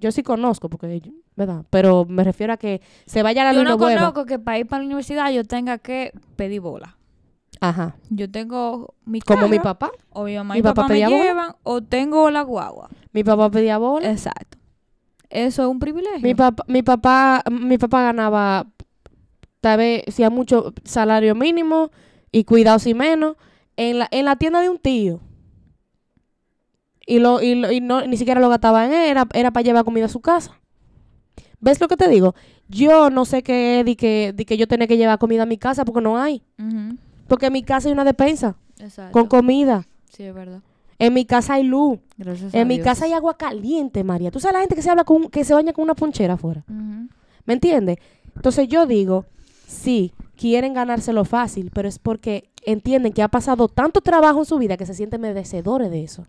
Yo sí conozco, porque, yo- ¿verdad? Pero me refiero a que se vaya la Yo luz y no conozco que para ir para la universidad yo tenga que pedir bola. Ajá. Yo tengo mi Como mi carro, papá. o mi mamá mi y papá papá me bola. llevan, o tengo la guagua. Mi papá pedía bola. Exacto. Eso es un privilegio. Mi papá, mi papá, mi papá ganaba, tal vez, si a mucho salario mínimo y cuidado si menos, en la, en la tienda de un tío. Y, lo, y, lo- y no, ni siquiera lo gastaba en él, era, era para llevar comida a su casa. ¿Ves lo que te digo? Yo no sé qué es de que, de que yo tenía que llevar comida a mi casa porque no hay. Porque en mi casa hay una despensa Exacto. con comida. Sí, es verdad. En mi casa hay luz. Gracias a En mi Dios. casa hay agua caliente, María. ¿Tú sabes la gente que se habla con, que se baña con una ponchera afuera? ¿Me entiendes? Entonces yo digo, sí, quieren ganárselo fácil, pero es porque entienden que ha pasado tanto trabajo en su vida que se sienten merecedores de eso.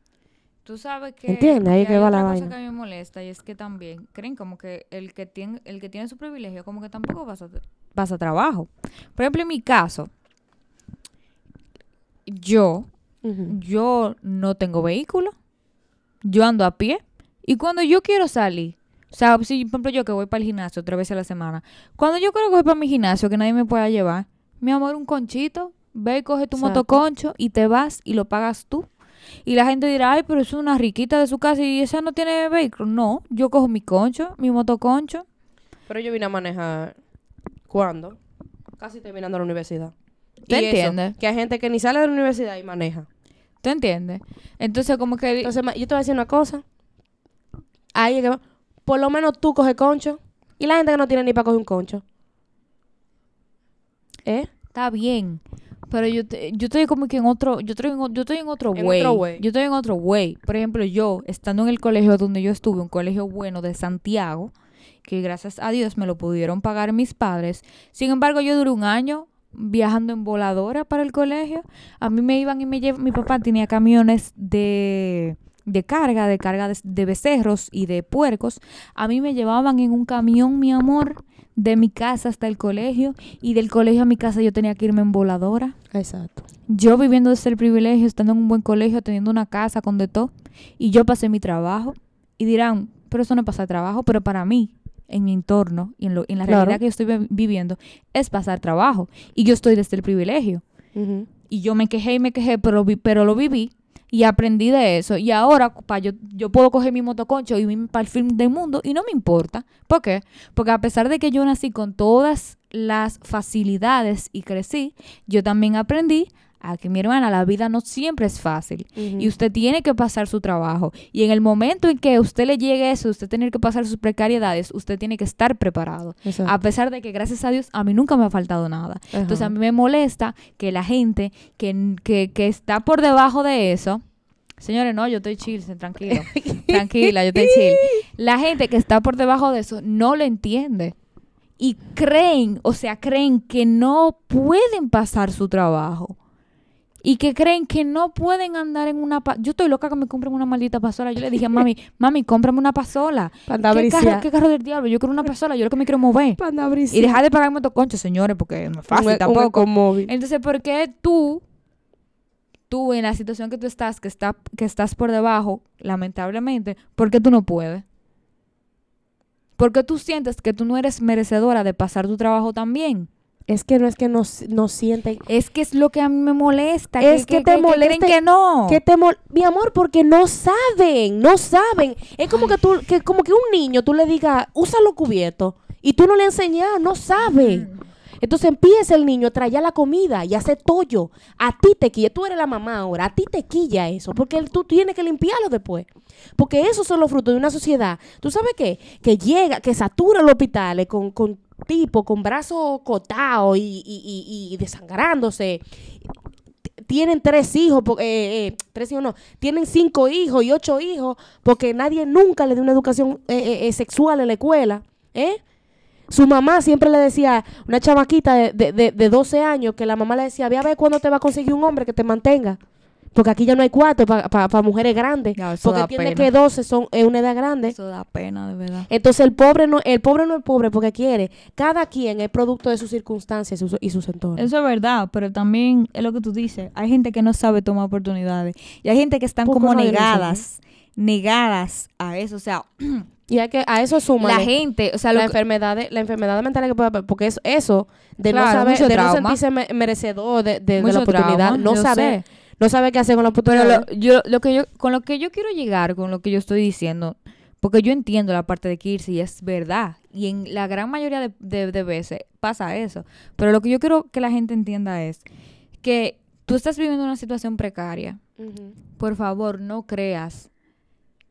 Tú sabes que, Entiende, ahí que que hay va la cosa vaina. que a mí me molesta y es que también creen como que el que tiene el que tiene su privilegio como que tampoco pasa pasa trabajo. Por ejemplo, en mi caso, yo yo no tengo vehículo, yo ando a pie y cuando yo quiero salir, o sea, si por ejemplo yo que voy para el gimnasio otra vez a la semana, cuando yo quiero coger para mi gimnasio que nadie me pueda llevar, mi amor, un conchito, ve y coge tu Exacto. motoconcho y te vas y lo pagas tú. Y la gente dirá, ay, pero es una riquita de su casa y esa no tiene vehículo. No, yo cojo mi concho, mi motoconcho. Pero yo vine a manejar, ¿cuándo? Casi terminando la universidad. ¿Te Y eso, entiendes? que hay gente que ni sale de la universidad y maneja. ¿Tú entiendes? Entonces, como que... Entonces, yo te voy a decir una cosa. Ahí que va. Por lo menos tú coges concho. Y la gente que no tiene ni para coger un concho. ¿Eh? Está bien. Pero yo, te- yo estoy como que en otro, yo estoy en, yo estoy en otro En way. otro way. Yo estoy en otro way. Por ejemplo, yo, estando en el colegio donde yo estuve, un colegio bueno de Santiago, que gracias a Dios me lo pudieron pagar mis padres. Sin embargo, yo duré un año viajando en voladora para el colegio. A mí me iban y me llevaban, mi papá tenía camiones de, de carga, de carga de, de becerros y de puercos. A mí me llevaban en un camión, mi amor, de mi casa hasta el colegio y del colegio a mi casa yo tenía que irme en voladora. Exacto. Yo viviendo desde el privilegio, estando en un buen colegio, teniendo una casa con de todo, y yo pasé mi trabajo. Y dirán, pero eso no pasa trabajo, pero para mí, en mi entorno y en, lo- en la Claro. realidad que yo estoy vi- viviendo, es pasar trabajo. Y yo estoy desde el privilegio. Y yo me quejé y me quejé, pero, vi- pero lo viví y aprendí de eso. Y ahora pa, yo, yo puedo coger mi motoconcho y irme para el film del mundo y no me importa. ¿Por qué? Porque a pesar de que yo nací con todas las facilidades y crecí, yo también aprendí a que mi hermana, la vida no siempre es fácil. Y usted tiene que pasar su trabajo. Y en el momento en que usted le llegue eso, usted tener que pasar sus precariedades, usted tiene que estar preparado. Exacto. A pesar de que, gracias a Dios, a mí nunca me ha faltado nada. Entonces a mí me molesta que la gente que, que, que está por debajo de eso, señores, no, yo estoy chill, tranquilo, [laughs] tranquila, yo estoy chill. La gente que está por debajo de eso no lo entiende. Y creen, o sea, creen que no pueden pasar su trabajo. Y que creen que no pueden andar en una... Yo estoy loca que me compren una maldita pasola. Yo le dije a mami, [laughs] mami, cómprame una pasola. Pa' andar a ¿Qué carro. ¿Qué carro del diablo? Yo quiero una pasola, yo lo que me quiero mover. Pa' andar a Y dejar de pagar motoconcho, señores, porque no es fácil Un- un tampoco. ecomóvil. Entonces, ¿por qué tú, tú en la situación que tú estás, que, está, que estás por debajo, lamentablemente, ¿por qué tú no puedes? Porque tú sientes que tú no eres merecedora de pasar tu trabajo también. Es que no es que nos, nos sienten. Es que es lo que a mí me molesta. Es que te creen molesta que no. Que te mol- Mi amor, porque no saben, no saben. Es como que tú, que como que un niño tú le digas, usa los cubiertos. Y tú no le has enseñado, no sabe. Mm. Entonces empieza el niño a traer la comida y hace tollo. A ti te quilla, tú eres la mamá ahora, a ti te quilla eso, porque tú tienes que limpiarlo después. Porque esos son los frutos de una sociedad. ¿Tú sabes qué? Que llega, que satura los hospitales con, con tipo, con brazos cortados y, y, desangrándose. Tienen tres hijos, eh, eh, tres hijos no, tienen cinco hijos y ocho hijos porque nadie nunca le dio una educación eh, eh, eh, sexual en la escuela. ¿Eh? Su mamá siempre le decía, una chamaquita de, de, de, de 12 años, que la mamá le decía, ve a ver cuándo te va a conseguir un hombre que te mantenga. Porque aquí ya no hay cuarto para mujeres grandes. Ya, eso porque entiende pena. que 12 son, es una edad grande. Eso da pena, de verdad. Entonces el pobre no, el pobre no es pobre porque quiere. Cada quien es producto de sus circunstancias y sus, y sus entornos. Eso es verdad, pero también es lo que tú dices. Hay gente que no sabe tomar oportunidades. Y hay gente que están como negadas, negadas a eso. O sea, [clears throat] Y hay que a eso suma la gente, o sea, la enfermedad de, la enfermedad mental que puede haber, porque es eso de no saber de no sentirse me- merecedor de, de- de la oportunidad, trauma, no saber, sé. No saber qué hacer con la Pero oportunidad. lo, yo, lo que yo, con lo que yo quiero llegar, con lo que yo estoy diciendo, porque yo entiendo la parte de Kirsi y es verdad. Y en la gran mayoría de, de- de veces pasa eso. Pero lo que yo quiero que la gente entienda es que tú estás viviendo una situación precaria. Por favor, no creas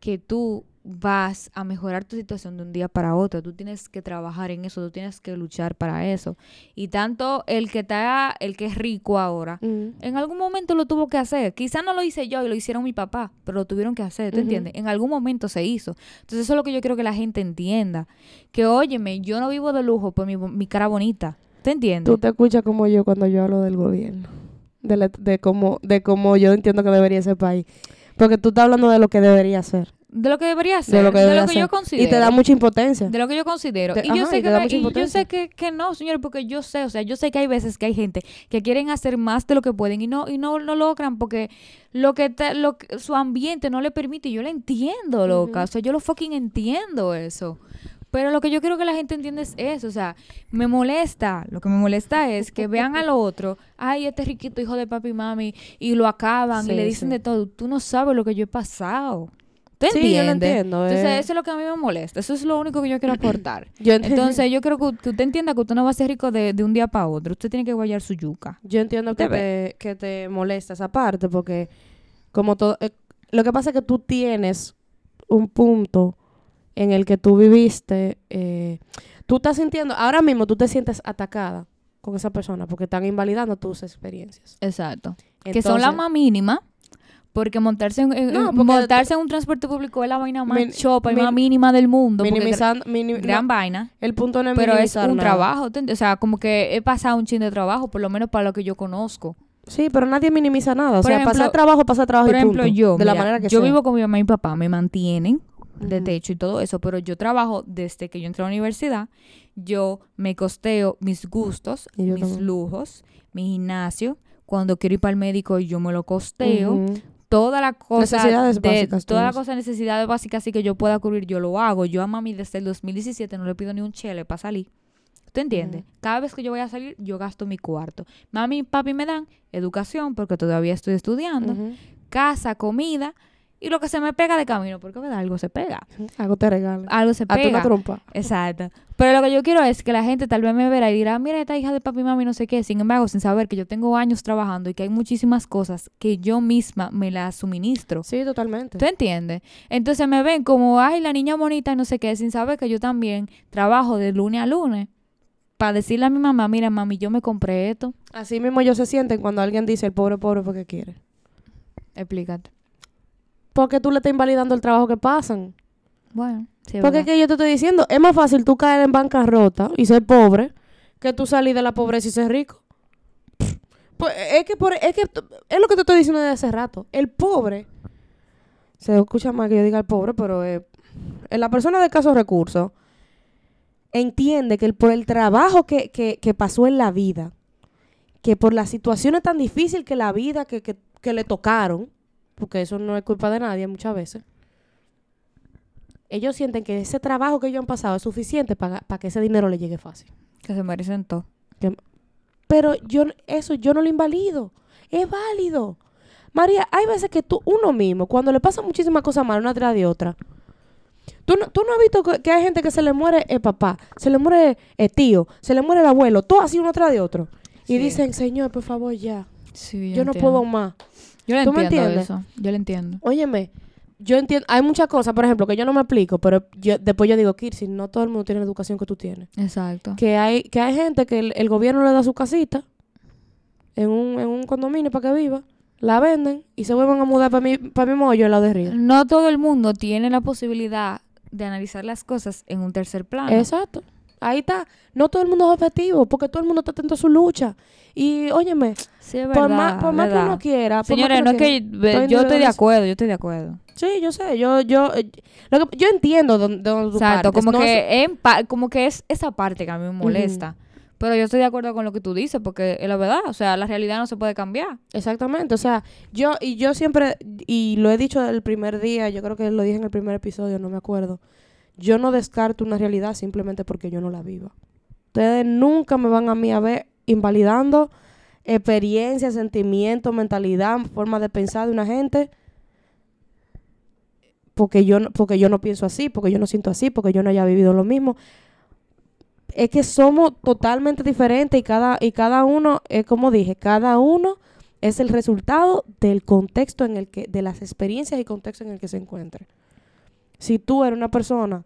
que tú vas a mejorar tu situación de un día para otro. Tú tienes que trabajar en eso, tú tienes que luchar para eso. Y tanto el que está, el que es rico ahora, en algún momento lo tuvo que hacer. Quizá no lo hice yo y lo hicieron mi papá, pero lo tuvieron que hacer, ¿tú entiendes? En algún momento se hizo. Entonces eso es lo que yo quiero que la gente entienda. Que óyeme, yo no vivo de lujo por mi, mi cara bonita. ¿Te entiendes? Tú te escuchas como yo cuando yo hablo del gobierno, de, la- de cómo de cómo yo entiendo que debería ser país, porque tú estás hablando de lo que debería ser, De lo que debería ser. de lo que, yo considero. y te da mucha impotencia. de lo que yo considero. Te- y yo ajá, sé y que no- y yo sé que, que no, señores, porque yo sé, o sea, yo sé que hay veces que hay gente que quieren hacer más de lo que pueden y no y no lo logran porque lo que te- lo que- su ambiente no le permite. Yo lo entiendo, loca, o sea, yo lo fucking entiendo eso. Pero lo que yo quiero que la gente entienda es eso, o sea, me molesta, lo que me molesta es que vean al otro, ay, este riquito hijo de papi y mami, y lo acaban y le dicen sí. de todo, tú no sabes lo que yo he pasado. ¿Tú Sí, yo lo entiendo, Entonces, eh. eso es lo que a mí me molesta. Eso es lo único que yo quiero [clears throat] aportar. Yo ent- Entonces, yo creo que, que usted entienda que usted no va a ser rico de, de un día para otro. Usted tiene que guayar su yuca. Yo entiendo que Te que te molesta esa parte porque como todo eh, lo que pasa es que tú tienes un punto en el que tú viviste eh, tú estás sintiendo ahora mismo tú te sientes atacada con esa persona porque están invalidando tus experiencias Exacto. que son la Entonces, más mínima. Porque montarse en, en- No, en- porque montarse en un transporte público es la vaina más Min- chopa y min- más mínima del mundo. minimizando mini- gra- gran no, vaina. el punto no es Pero es un nada. trabajo. O sea, como que he pasado un chin de trabajo, por lo menos para lo que yo conozco. sí pero nadie minimiza nada o sea ejemplo- pasar trabajo pasar trabajo Por y ejemplo, punto, yo, de la manera que yo sea. vivo con mi mamá y mi papá, me mantienen de techo y todo eso, pero yo trabajo desde que yo entré a la universidad, yo me costeo mis gustos, mis también. lujos, mi gimnasio, cuando quiero ir para el médico yo me lo costeo. Toda la cosa Necesidades de, básicas toda la cosa necesidades básicas así que yo pueda cubrir, yo lo hago. Yo a mami desde el 2017 no le pido ni un chele para salir. ¿Tú entiendes? Cada vez que yo voy a salir, yo gasto mi cuarto. Mami y papi me dan educación porque todavía estoy estudiando, casa, comida y lo que se me pega de camino, porque ¿verdad? algo se pega. algo te regala Algo se a tu una pega. trompa Exacto. Pero lo que yo quiero es que la gente tal vez me verá y dirá, mira, esta hija de papi y mami, no sé qué. Sin embargo, sin saber que yo tengo años trabajando y que hay muchísimas cosas que yo misma me las suministro. sí totalmente ¿Tú entiendes? Entonces me ven como, ay, la niña bonita y no sé qué, sin saber que yo también trabajo de lunes a lunes para decirle a mi mamá, mira, mami, yo me compré esto. Así mismo ellos se sienten cuando alguien dice el pobre pobre porque quiere. Explícate. Porque tú le estás invalidando el trabajo que pasan. Bueno, sí, Porque es que yo te estoy diciendo, es más fácil tú caer en bancarrota y ser pobre que tú salir de la pobreza y ser rico. Pues es que, por, es que es lo que te estoy diciendo desde hace rato. El pobre, se escucha mal que yo diga el pobre, pero eh, la persona de escasos recursos entiende que el, por el trabajo que, que, que pasó en la vida, que por las situaciones tan difíciles que la vida que, que le tocaron, porque eso no es culpa de nadie muchas veces, ellos sienten que ese trabajo que ellos han pasado es suficiente para, para que ese dinero le llegue fácil. Que se merecen todo. Pero yo eso yo no lo invalido. Es válido. María, hay veces que tú, uno mismo, cuando le pasan muchísimas cosas malas una tras de otra, tú no, tú no has visto que, hay gente que se le muere el papá, se le muere el tío, se le muere el abuelo, todo así uno tras de otro. Y Sí. dicen, Señor, por favor, ya. Sí, Yo, no puedo más. Yo le ¿Tú me entiendo entiendes? eso. Yo le entiendo. Óyeme, yo entiendo, hay muchas cosas, por ejemplo, que yo no me explico, pero yo, después yo digo, Kirsi, no todo el mundo tiene la educación que tú tienes. Exacto. que hay que hay gente que el, el gobierno le da su casita en un, en un condominio para que viva, la venden y se vuelven a mudar para mi, para mi mollo al lado de río. No todo el mundo tiene la posibilidad de analizar las cosas en un tercer plano. Exacto. Ahí está. No todo el mundo es objetivo, porque todo el mundo está atento a su lucha. Y, óyeme, Sí, es por verdad. más, por más que verdad. uno quiera... Señores, no es que estoy yo estoy de acuerdo, yo estoy de acuerdo. Sí, yo sé, yo, yo, eh, lo que- yo entiendo dónde tú Exacto, partes, como no que pa- como que es esa parte que a mí me molesta. Pero yo estoy de acuerdo con lo que tú dices, porque es la verdad, o sea, la realidad no se puede cambiar. Exactamente, o sea, yo y yo siempre y lo he dicho del primer día, yo creo que lo dije en el primer episodio, no me acuerdo. Yo no descarto una realidad simplemente porque yo no la viva. Ustedes nunca me van a mí a ver invalidando experiencia, sentimiento, mentalidad, forma de pensar de una gente porque yo no, porque yo no pienso así, porque yo no siento así, porque yo no haya vivido lo mismo. Es que somos totalmente diferentes y cada y cada uno es como dije, cada uno es el resultado del contexto en el que, de las experiencias y contexto en el que se encuentre. Si tú eres una persona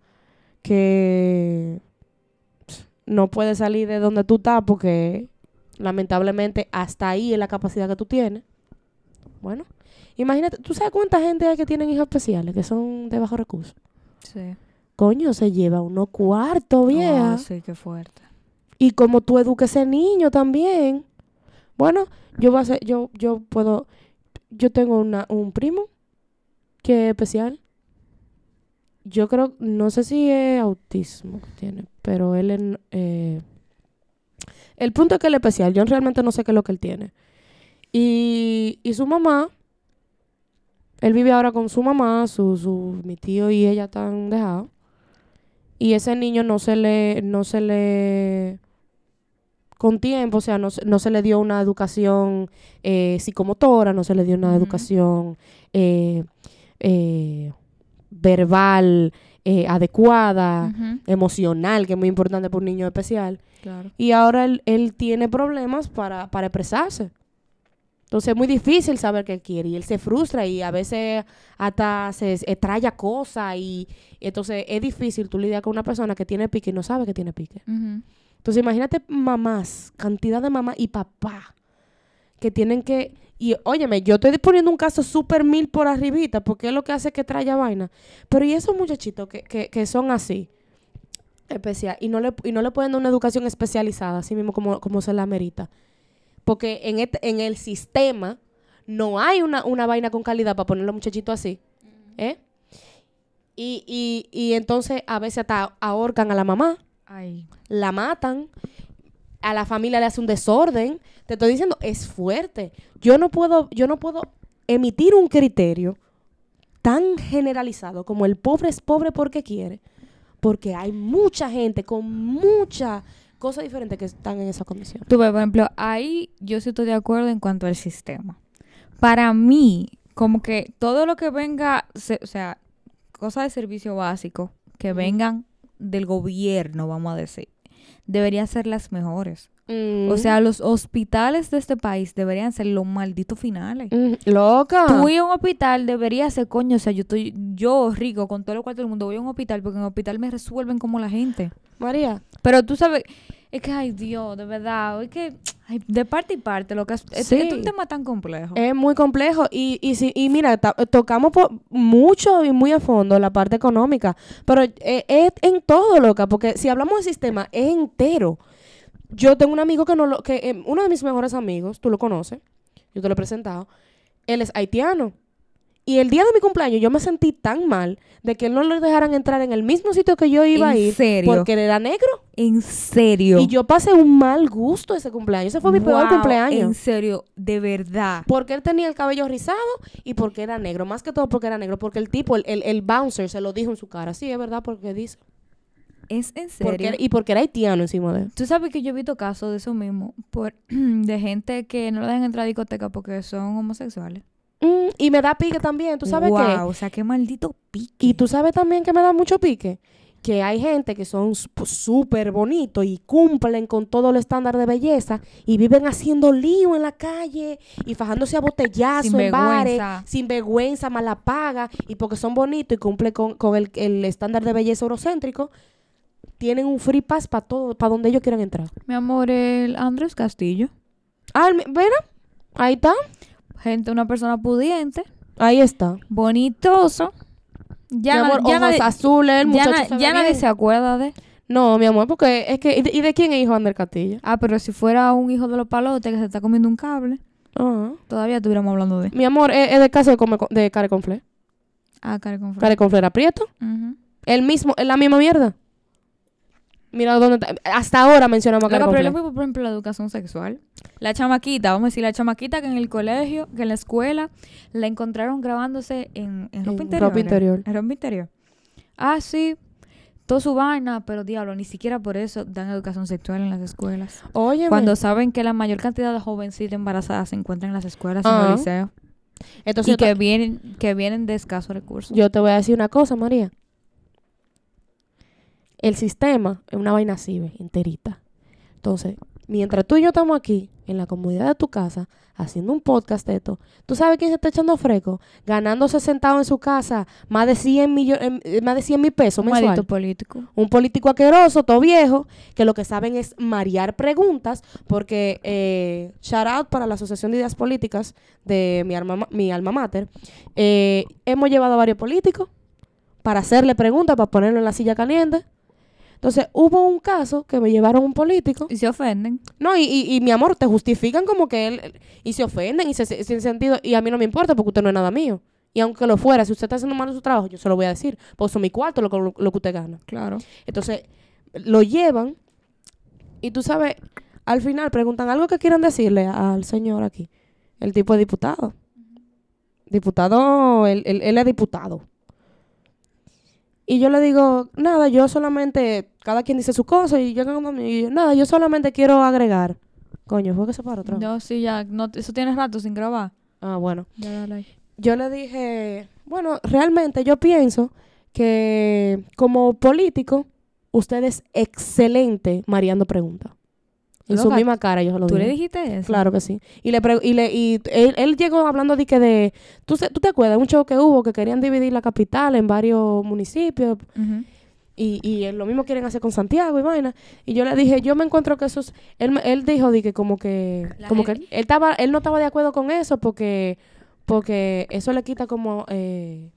que no puede salir de donde tú estás porque lamentablemente hasta ahí es la capacidad que tú tienes, bueno, imagínate, ¿tú sabes cuánta gente hay que tienen hijos especiales que son de bajos recursos? Sí. Coño, se lleva unos cuartos, vieja. Oh, sí, qué fuerte. Y como tú eduques ese niño también. Bueno, yo voy a hacer, yo, yo puedo, yo tengo una, un primo que es especial. Yo creo, no sé si es autismo que tiene, pero él eh, el punto es que él es especial. Yo realmente no sé qué es lo que él tiene. Y, y su mamá, él vive ahora con su mamá, su, su, mi tío y ella están dejados. Y ese niño no se le, no se le, con tiempo, o sea, no, se- no se le dio una educación eh, psicomotora, no se le dio una educación eh, verbal eh, adecuada, emocional, que es muy importante para un niño especial. Claro. Y ahora él, él tiene problemas para, para expresarse. Entonces es muy difícil saber qué él quiere y él se frustra y a veces hasta se traya cosas y entonces es difícil tú lidiar con una persona que tiene pique y no sabe que tiene pique. Entonces imagínate mamás, cantidad de mamás y papá que tienen que... Y óyeme, yo estoy poniendo un caso súper mil por arribita porque es lo que hace que traiga vaina. Pero y esos muchachitos que, que, que son así, especial, y no, le, y no le pueden dar una educación especializada, así mismo como, como se la merita. Porque en, en el sistema no hay una, una vaina con calidad para poner a los muchachitos así. ¿eh? Y, y, y entonces a veces hasta ahorcan a la mamá Ay. la matan, a la familia le hace un desorden. Te estoy diciendo, es fuerte. Yo no puedo, yo no puedo emitir un criterio tan generalizado como el pobre es pobre porque quiere, porque hay mucha gente con muchas cosas diferentes que están en esa condición. Tú ves, por ejemplo, ahí yo sí estoy de acuerdo en cuanto al sistema. Para mí, como que todo lo que venga, se- o sea, cosas de servicio básico que vengan del gobierno, vamos a decir, deberían ser las mejores. Mm. O sea, los hospitales de este país deberían ser los malditos finales. Mm, loca. Tú ir a un hospital debería ser, coño, o sea, yo estoy, yo rico, con todo lo cuarto del mundo, voy a un hospital porque en el hospital me resuelven como la gente. María, Pero tú sabes, es que, ay Dios, de verdad, es que ay, de parte y parte, lo que es, es- Sí. es un tema tan complejo. es muy complejo y, y, si- y mira, tocamos mucho y muy a fondo la parte económica, pero eh, es en todo, loca, porque si hablamos del sistema, es entero. Yo tengo un amigo que no lo, que eh, uno de mis mejores amigos, tú lo conoces, yo te lo he presentado, él es haitiano. Y el día de mi cumpleaños yo me sentí tan mal de que no lo dejaran entrar en el mismo sitio que yo iba a ¿En ir serio? porque él era negro. En serio. Y yo pasé un mal gusto ese cumpleaños. Ese fue mi peor cumpleaños. En serio, de verdad. Porque él tenía el cabello rizado y porque era negro. Más que todo porque era negro. Porque el tipo, el, el, el bouncer, se lo dijo en su cara. Sí, es verdad, porque dice. Es en Porque serio. era- y porque era haitiano encima de él. Tú sabes que yo he visto casos de eso mismo, por, [clears throat] de gente que no le dejan entrar a discoteca porque son homosexuales. Mm, y me da pique también. ¿Tú sabes wow, qué? o sea, qué maldito pique. Y tú sabes también que me da mucho pique. Que hay gente que son s- pues, súper bonitos y cumplen con todo el estándar de belleza y viven haciendo lío en la calle y fajándose a botellazo Sin en bares, vergüenza. sin vergüenza, mala paga y porque son bonitos y cumplen con, con el, el estándar de belleza eurocéntrico, tienen un free pass para todo, para donde ellos quieran entrar. Mi amor, el Andrés Castillo. Ah, mi- ¿verdad? Ahí está, Gente, una persona pudiente, ahí está. bonitoso. Ya, Mi na- amor, ya ojos nadie, azules, el ya muchacho na- se ve ya nadie se acuerda de. No, mi amor, porque es que... ¿Y de, y de quién es hijo Ander Castillo? Ah, pero si fuera un hijo de los palotes que se está comiendo un cable, Ah. todavía estuviéramos hablando de. Mi amor, es, es de casa de, come, de Care Conflé. Ah, care con Care Conflé era prieto. Ujú. El mismo, es la misma mierda. Mira dónde está. Hasta ahora mencionamos Loca, pero voy, por ejemplo, la educación sexual. La chamaquita, vamos a decir, la chamaquita que en el colegio, que en la escuela, la encontraron grabándose en, en ropa En interior. ropa interior. En ropa interior. Ah, sí. Toda su vaina, pero diablo, ni siquiera por eso dan educación sexual en las escuelas. Oye, Cuando saben que la mayor cantidad de jovencitas embarazadas se encuentran en las escuelas y en Ah. los liceos. entonces Y que vienen, que vienen de escasos recursos. Yo te voy a decir una cosa, María. El sistema es una vaina así, ve, enterita. Entonces, mientras tú y yo estamos aquí, en la comodidad de tu casa, haciendo un podcast de esto, ¿tú sabes quién se está echando fresco? Ganándose sentado en su casa más de 100 millones, más de 100 mil pesos un mensual. político. Un político asqueroso, todo viejo, que lo que saben es marear preguntas, porque, eh, shout out para la Asociación de Ideas Políticas de mi alma, ma- mi alma mater, eh, hemos llevado a varios políticos para hacerle preguntas, para ponerlo en la silla caliente. Entonces, hubo un caso que me llevaron un político. Y se ofenden. No, y, y, y, mi amor, te justifican como que él, y se ofenden y se, se- sin sentido, y a mí no me importa porque usted no es nada mío. Y aunque lo fuera, si usted está haciendo mal su trabajo, yo se lo voy a decir, porque son mi cuarto lo, lo, lo que usted gana. Claro. Entonces, lo llevan y tú sabes, al final preguntan algo que quieran decirle al señor aquí. El tipo de diputado. Diputado, él, él- él es diputado. Y yo le digo, nada, yo solamente, cada quien dice su cosa y mí y yo, nada, yo solamente quiero agregar. Coño, fue que se paró otra. No, sí, ya. No, eso tienes rato sin grabar. Ah, bueno. Ya dale ahí. yo le dije, bueno, realmente yo pienso que como político, usted es excelente mareando preguntas. En su misma cara yo se lo ¿Tú dije. le dijiste eso? Claro que sí. Y le y le y él, él llegó hablando de que de ¿tú, se- tú te acuerdas un show que hubo que querían dividir la capital en varios municipios y, y lo mismo quieren hacer con Santiago y vaina. Y yo le dije, yo me encuentro que eso es, él, él dijo de que como que, La como que él, estaba, él no estaba de acuerdo con eso porque, porque eso le quita como, eh,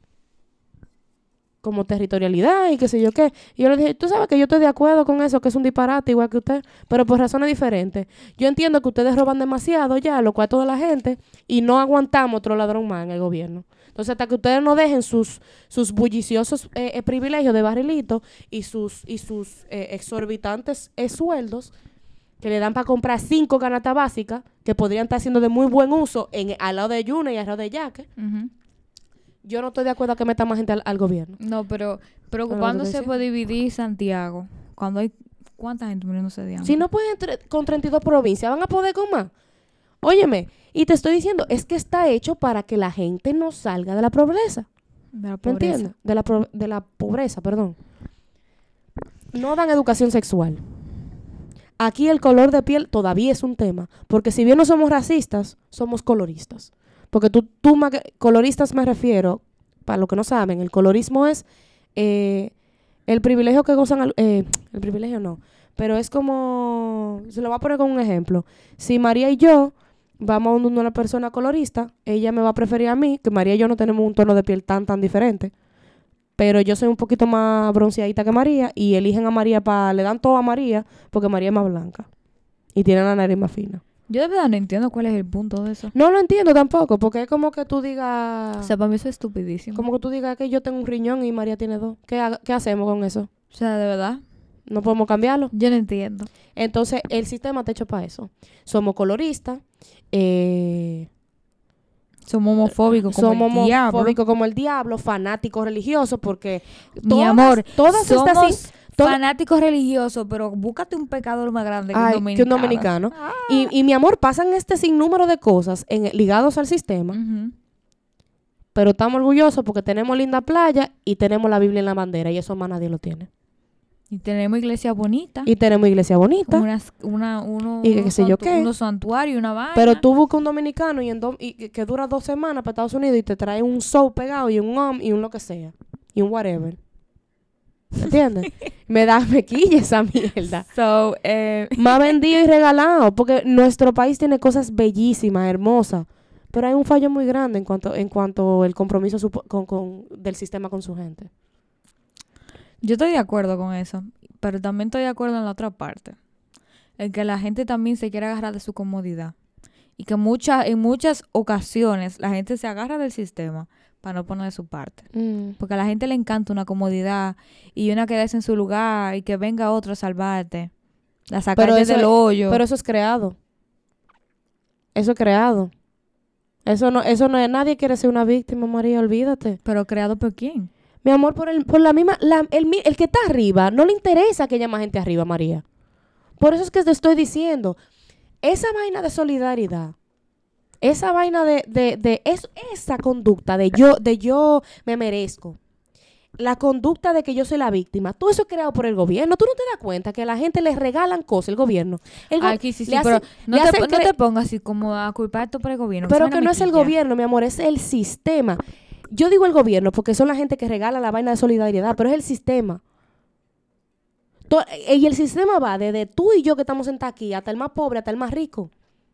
como territorialidad y qué sé yo qué. Y yo le dije, tú sabes que yo estoy de acuerdo con eso, que es un disparate igual que usted, pero por razones diferentes. Yo entiendo que ustedes roban demasiado ya los cuartos de la gente y no aguantamos otro ladrón más en el gobierno. Entonces, hasta que ustedes no dejen sus, sus bulliciosos eh, eh, privilegios de barrilito y sus, y sus eh, exorbitantes eh, sueldos que le dan para comprar cinco canastas básicas que podrían estar haciendo de muy buen uso en, al lado de Yuna y al lado de Yaque, Ujú. Yo no estoy de acuerdo a que metan más gente al, al gobierno. No, pero preocupándose por dividir Santiago. Cuando hay... ¿Cuánta gente muriéndose de hambre? Si no pueden con 32 provincias, van a poder con más. Óyeme, y te estoy diciendo, es que está hecho para que la gente no salga de la pobreza. De la ¿Me pobreza. entiendes? De la, pro- de la pobreza, perdón. No dan educación sexual. Aquí el color de piel todavía es un tema, porque si bien no somos racistas, somos coloristas. Porque tú, tú coloristas me refiero, para los que no saben, el colorismo es eh, el privilegio que gozan, eh, el privilegio no, pero es como, se lo voy a poner con un ejemplo. Si María y yo vamos a una persona colorista, ella me va a preferir a mí, que María y yo no tenemos un tono de piel tan, tan diferente. Pero yo soy un poquito más bronceadita que María y eligen a María para, le dan todo a María porque María es más blanca y tiene la nariz más fina. Yo de verdad no entiendo cuál es el punto de eso. No lo entiendo tampoco porque es como que tú digas, O sea, para mí eso es estupidísimo. como que tú digas que yo tengo un riñón y María tiene dos. ¿Qué, ha- qué hacemos con eso? O sea, de verdad. No podemos cambiarlo. Yo no entiendo. Entonces, el sistema está hecho para eso. Somos coloristas, eh, Somos homofóbicos como somos el diablo. homofóbicos como el diablo, fanáticos religiosos, porque Mi todas- amor, todas somos estas... todas- fanáticos religiosos, pero búscate un pecador más grande que Ay, un que un dominicano. dominicano. Y, y mi amor, pasan este sinnúmero de cosas en, ligados al sistema, pero estamos orgullosos porque tenemos linda playa y tenemos la Biblia en la bandera, y eso más nadie lo tiene. Y tenemos iglesia bonita. Y tenemos iglesia bonita, unas- una, uno, Y unos sé yo qué. unos santuarios y una vaina. pero tú buscas un dominicano y, en do- y que, dura dos semanas para Estados Unidos y te trae un show pegado y un um y un lo que sea, y un whatever. ¿Entiendes? me da, me quilla esa mierda. So, eh, Más vendido y regalado, porque nuestro país tiene cosas bellísimas, hermosas, pero hay un fallo muy grande en cuanto en cuanto el compromiso con, con- del sistema con su gente. yo estoy de acuerdo con eso. pero también estoy de acuerdo en la otra parte. En que la gente también se quiere agarrar de su comodidad. Y que muchas, en muchas ocasiones la gente se agarra del sistema para no poner de su parte. Mm. Porque a la gente le encanta una comodidad y una quedarse en su lugar y que venga otro a salvarte. La sacarte eso del es- hoyo. Pero eso es creado. Eso es creado. Eso no, eso no es, nadie quiere ser una víctima, María, olvídate. Pero creado por quién? Mi amor, por, el, por la misma, la- el, el que está arriba, no le interesa que haya más gente arriba, María. Por eso es que te estoy diciendo, esa vaina de solidaridad, esa vaina de, de, de es- esa conducta de yo, de yo me merezco, la conducta de que yo soy la víctima, todo eso es creado por el gobierno. Tú no te das cuenta que a la gente le regalan cosas, el gobierno. El go- Aquí sí, sí, pero hacen- no te, no te pongas así como a culpar esto por el gobierno. pero que no es el gobierno, mi amor, es el sistema. Yo digo el gobierno porque son la gente que regala la vaina de solidaridad, pero es el sistema. Eh, Y el sistema va desde tú y yo que estamos sentados aquí hasta el más pobre, hasta el más rico.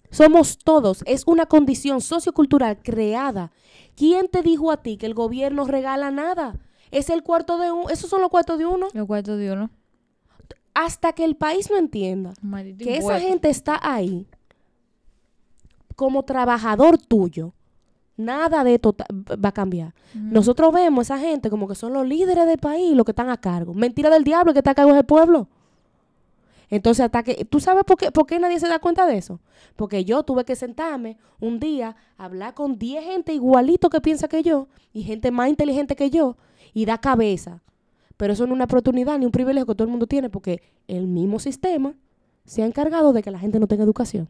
Somos todos. Es una condición sociocultural creada. ¿Quién te dijo a ti que el gobierno regala nada? Es el cuarto de uno. Esos son los cuartos de uno. Cuarto de uno. Hasta que el país no entienda Maldito que esa gente está ahí como trabajador tuyo, nada de esto va a cambiar. Nosotros vemos a esa gente como que son los líderes del país, los que están a cargo. Mentira del diablo, el que está a cargo es el pueblo. Entonces, hasta que, ¿tú sabes por qué, por qué nadie se da cuenta de eso? Porque yo tuve que sentarme un día, hablar con 10 gente igualito que piensa que yo, y gente más inteligente que yo, y da cabeza. Pero eso no es una oportunidad ni un privilegio que todo el mundo tiene, porque el mismo sistema se ha encargado de que la gente no tenga educación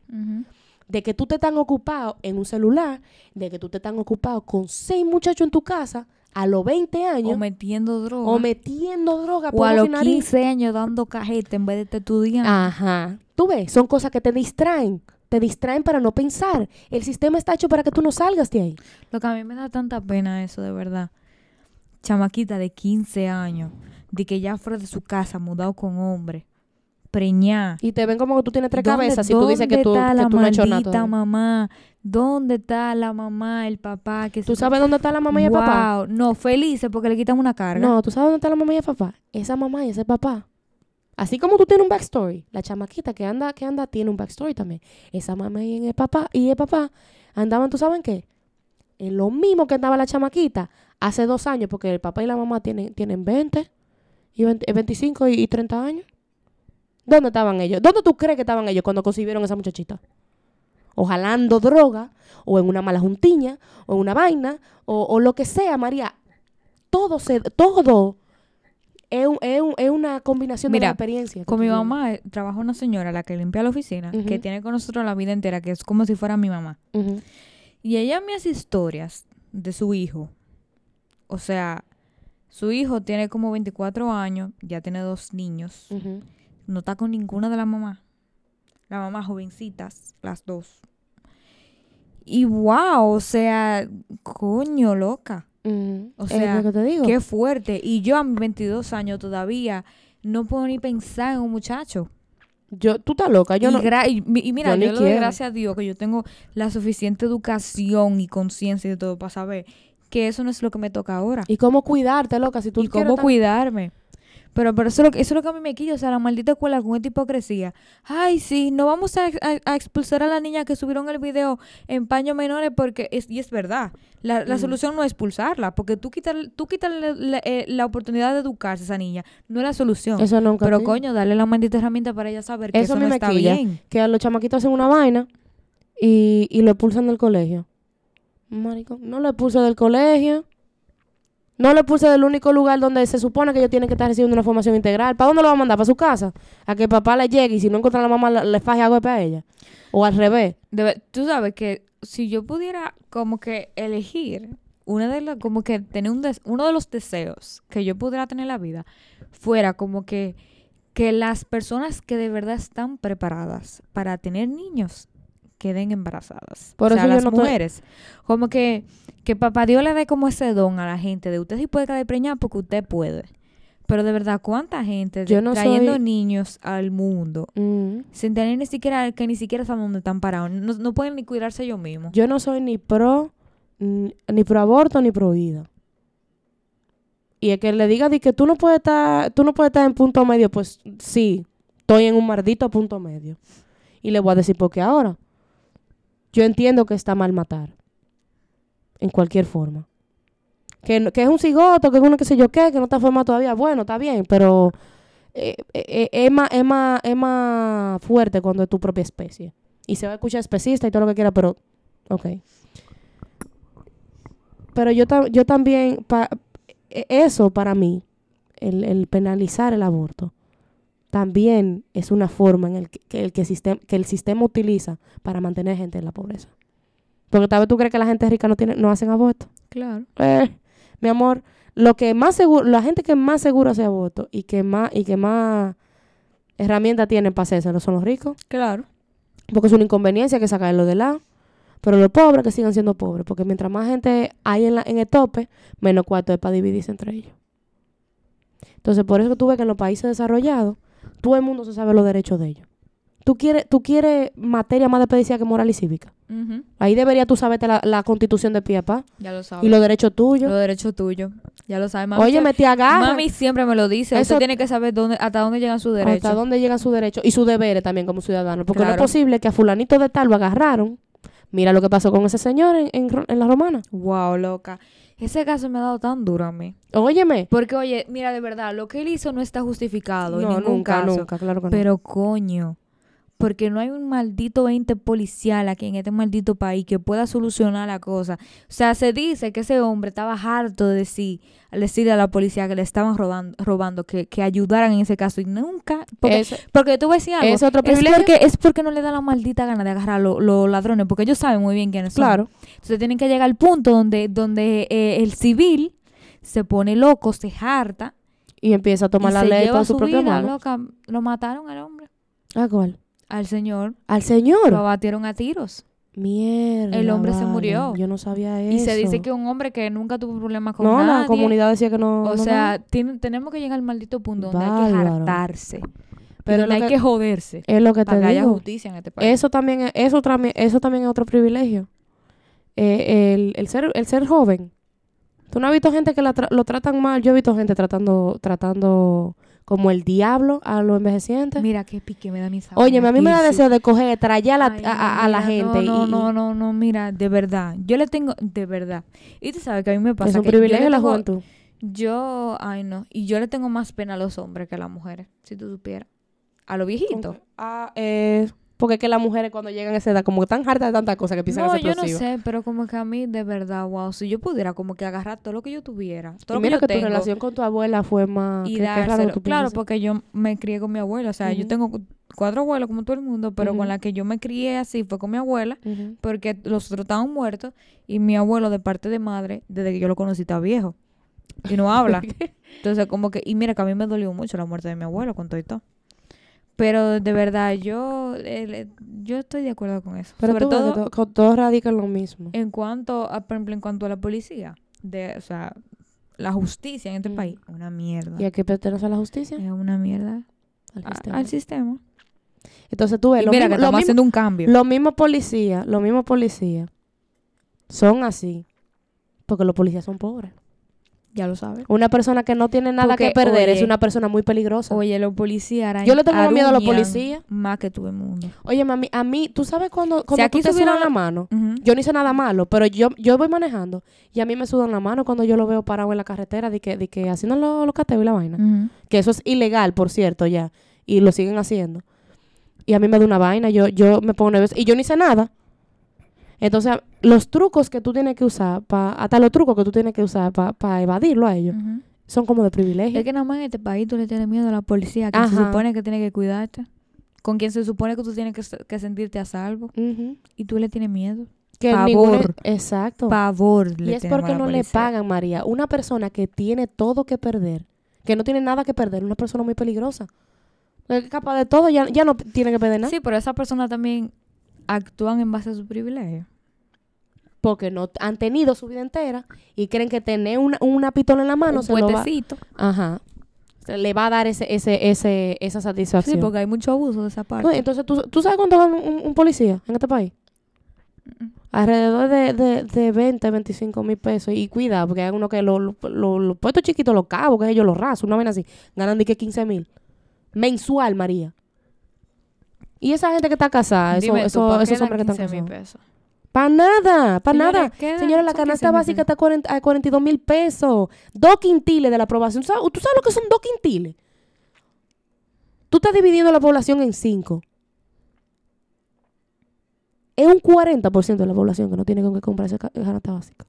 de que tú te están ocupado en un celular, de que tú te están ocupado con seis muchachos en tu casa a los 20 años O metiendo droga. o metiendo droga O por a los y nariz. 15 años dando cajeta en vez de estar estudiando. Ajá. Tú ves, son cosas que te distraen. Te distraen para no pensar. El sistema está hecho para que tú no salgas de ahí. Lo que a mí me da tanta pena eso, de verdad. Chamaquita de 15 años, de que ya fuera de su casa, mudado con hombre, preñá. Y te ven como que tú tienes tres ¿Dónde- cabezas si tú dices que tú, ¿Dónde está que la tú no has hecho nada. mamá? ¿Dónde está la mamá, el papá? Que ¿Tú se- sabes dónde está la mamá y el papá? No, felices porque le quitan una carga. No, ¿tú sabes dónde está la mamá y el papá? Esa mamá y ese papá. Así como tú tienes un backstory, la chamaquita que anda, que anda tiene un backstory también. Esa mamá y el papá y el papá andaban, ¿tú saben qué? En lo mismo que andaba la chamaquita hace dos años, porque el papá y la mamá tienen, tienen 20, y 20 eh, 25 y, y 30 años. ¿Dónde estaban ellos? ¿Dónde tú crees que estaban ellos cuando concibieron a esa muchachita? O jalando droga, o en una mala juntiña, o en una vaina, o, o lo que sea, María. Todo se, todo es, un- es un- es una combinación Mira, de experiencias. Con mi mamá eh, trabaja una señora, la que limpia la oficina, que tiene con nosotros la vida entera, que es como si fuera mi mamá. Y ella me hace historias de su hijo. O sea, su hijo tiene como 24 años, ya tiene dos niños. No está con ninguna de la mamá. La mamá jovencitas, las dos. Y wow, o sea, coño, loca. O es sea, que te digo. Qué fuerte. Y yo a mis 22 años todavía no puedo ni pensar en un muchacho. Yo, tú estás loca. Yo y, no, y y mira, yo yo, le doy gracias a Dios que yo tengo la suficiente educación y conciencia y de todo para saber que eso no es lo que me toca ahora. ¿Y cómo cuidarte, loca? Si tú y cómo tan- cuidarme. Pero, pero eso, es lo que, eso es lo que a mí me quilla, o sea, la maldita escuela con esta hipocresía. Ay, sí, no vamos a, a- a expulsar a la niña que subieron el video en paños menores porque, es, y es verdad, la, la Mm. solución no es expulsarla, porque tú quitarle tú quitarle la, eh, la oportunidad de educarse a esa niña no es la solución. Eso nunca. pero coño, darle la maldita herramienta para ella saber que Eso no está quilla. bien. Que a los chamaquitos hacen una vaina y, y lo expulsan del colegio. Marico, no lo expulsa del colegio. No lo expulsa del único lugar donde se supone que ellos tienen que estar recibiendo una formación integral. ¿Para dónde lo va a mandar? ¿Para su casa? A que papá le llegue y si no encuentra a la mamá le, le faje a golpe a ella. O al revés. Tú sabes que si yo pudiera como que elegir una de las, como que tener un uno de los deseos que yo pudiera tener en la vida, fuera como que, que las personas que de verdad están preparadas para tener niños queden embarazadas. Por o sea, eso yo las estoy- mujeres. Como que, que papá Dios le dé como ese don a la gente de usted sí puede quedar preñada porque usted puede. Pero de verdad, ¿cuánta gente Yo no trayendo soy- niños al mundo Mm. sin tener ni siquiera, que ni siquiera saben dónde están parados. No, no pueden ni cuidarse ellos mismos. Yo no soy ni pro, ni pro aborto, ni pro vida. y el que le diga de que tú no puedes estar, tú no puedes estar en punto medio, pues sí, estoy en un maldito punto medio. Y le voy a decir porque ahora yo entiendo que está mal matar. En cualquier forma. Que, que es un cigoto, que es uno que sé yo qué, que no está formado todavía. Bueno, está bien, pero eh, eh, eh, es, más, es, más, es más fuerte cuando es tu propia especie. Y se va a escuchar especista y todo lo que quiera, pero ok. Pero yo, yo también, e- eso para mí, el, el penalizar el aborto, también es una forma en el que, que el, que, sistem- que el sistema utiliza para mantener gente en la pobreza. Porque tal vez tú crees que la gente rica no, tiene, no hacen aborto. Claro. Eh, mi amor, lo que más seguro, la gente que más seguro hace aborto y que más, y que más herramientas tienen para hacérselo son los ricos. Claro. Porque es una inconveniencia que sacarlo de lado. Pero los pobres que sigan siendo pobres. Porque mientras más gente hay en, la, en el tope, menos cuarto es para dividirse entre ellos. Entonces, por eso tú ves que en los países desarrollados, todo el mundo se sabe los derechos de ellos. Tú quieres, tú quieres materia más de pedicía que moral y cívica. Ahí debería tú saberte la, la constitución de pie pa Ya lo sabes. y los derechos tuyos. Los derechos tuyos. Ya lo sabes, mami. Oye, me te agarra. Mami siempre me lo dice. Eso- Usted tiene que saber dónde, hasta dónde llegan sus derechos. hasta dónde llegan sus derechos y sus deberes también como ciudadanos. Porque no es posible que a fulanito de tal lo agarraron. Mira lo que pasó con ese señor en, en, en la romana. Wow, loca. Ese caso me ha dado tan duro a mí. Óyeme. Porque, oye, mira, de verdad, lo que él hizo no está justificado en No, ningún nunca, caso. nunca, claro que no. Pero, coño, porque no hay un maldito ente policial aquí en este maldito país que pueda solucionar la cosa. O sea, se dice que ese hombre estaba harto de decir, decirle a la policía que le estaban robando, robando que, que ayudaran en ese caso y nunca... Porque, Ese- porque a decir algo. ¿Es otro es privilegio? porque, es porque no le da la maldita gana de agarrar a lo- los ladrones, porque ellos saben muy bien quiénes son. Claro. Entonces tienen que llegar al punto donde, donde eh, el civil se pone loco, se harta Y empieza a tomar y la ley por su su propia vida, mano. loca. Lo mataron al hombre, ¿A cuál? Al señor. Al señor. Lo batieron a tiros. Mierda. El hombre se murió. Yo no sabía eso. Y se dice que un hombre que nunca tuvo problemas con No, nadie. la comunidad decía que no. o no, sea, tiene- tenemos que llegar al maldito punto donde hay que hartarse. Pero lo hay que- que joderse. no. Es lo que Para te que haya justicia en este país. Eso también, es, eso, eso también es otro privilegio. Eh, el, el, ser, el ser joven. Tú no has visto gente que la tra- lo tratan mal. Yo he visto gente tratando, tratando como el diablo a los envejecientes. Mira qué pique me da mi Oye, a mí me da deseo de coger, traer a la, Ay, a, a- a la gente. No, y, no, no, no, mira, de verdad. Yo le tengo, de verdad. Y tú sabes que a mí me pasa es un que privilegio la juventud. Yo, ay no, y yo le tengo más pena a los hombres que a las mujeres, si tú supieras. A los viejitos. Ah, eh, porque es que las mujeres cuando llegan a esa edad, como que están hartas de tantas cosas que piensan No, ser yo no explosivas. sé, pero como que a mí, de verdad, wow, si yo pudiera como que agarrar todo lo que yo tuviera, todo Y lo que mira yo que tu tengo, relación con tu abuela fue más... y dárselo. tú Claro, porque yo me crié con mi abuela, o sea, yo Ujú. tengo cu- cuatro abuelos como todo el mundo, pero Ujú. con la que yo me crié así fue con mi abuela, Ujú. porque los otros estaban muertos, y mi abuelo de parte de madre, desde que yo lo conocí, está viejo. Y no habla. [laughs] Entonces, como que, y mira que a mí me dolió mucho la muerte de mi abuelo con todo y todo. Pero de verdad, yo, eh, yo estoy de acuerdo con eso. Pero Sobre tú ves que todo lo mismo. en cuanto a, por ejemplo, en cuanto a la policía, de, o sea, la justicia en este Mm. país, una mierda. ¿Y a qué pertenece a la justicia? Es una mierda. Al A- sistema. al sistema. Entonces tú ves, lo mira mismo- que lo estamos mismo- haciendo un cambio. Los mismos policías, los mismos policías son así porque los policías son pobres. Ya lo sabes. Una persona que no tiene nada Porque, que perder es oye, una persona muy peligrosa. Oye, Oye, los policías Yo le tengo miedo a los policías. Más que todo el mundo. mami, a mí, ¿tú sabes cuando, cuando aquí tú te sudan la- la mano? Yo no hice nada malo, pero yo, yo voy manejando y a mí me sudan la mano cuando yo lo veo parado en la carretera de que, de que haciendo los lo cateos y la vaina. Que eso es ilegal, por cierto, ya. Y lo siguen haciendo. Y a mí me da una vaina, yo, yo me pongo nerviosa. Y yo no hice nada. Entonces, los trucos que tú tienes que usar, pa, hasta los trucos que tú tienes que usar para evadirlo a ellos, son como de privilegio. Es que nada más en este país tú le tienes miedo a la policía, que se supone que tiene que cuidarte. Con quien se supone que tú tienes que, que sentirte a salvo. Y tú le tienes miedo. Que Pavor. ninguna- exacto. Pavor le y es porque no le pagan, María. Una persona que tiene todo que perder, que no tiene nada que perder, una persona muy peligrosa. Es capaz de todo, ya, ya no tiene que perder nada. Sí, pero esas personas también actúan en base a su privilegio. Porque no han tenido su vida entera y creen que tener una, una pistola en la mano Un se lo va, puentecito. ajá, se le va a dar ese, ese, ese, esa satisfacción. Sí, porque hay mucho abuso de esa parte. No, entonces, ¿tú, ¿tú sabes cuánto gana un, un policía en este país? Alrededor de, de, de 20, 25 mil pesos. Y cuidado, porque hay uno que los lo, puestos chiquitos, los cabos, que ellos los rasos, una vez así, ganan de que 15 mil. Mensual, María. Y esa gente que está casada, Dime eso- ¿pa' qué esos hombres que están 15 mil casados. pesos? Para nada, para nada. ¿qué dan? Señora, la canasta 15.000 básica está a 40 a 42 mil pesos. Dos quintiles de la aprobación. ¿Tú sabes, ¿Tú sabes lo que son dos quintiles? Tú estás dividiendo la población en cinco. Es un 40% de la población que no tiene con qué comprar esa ca- canasta básica.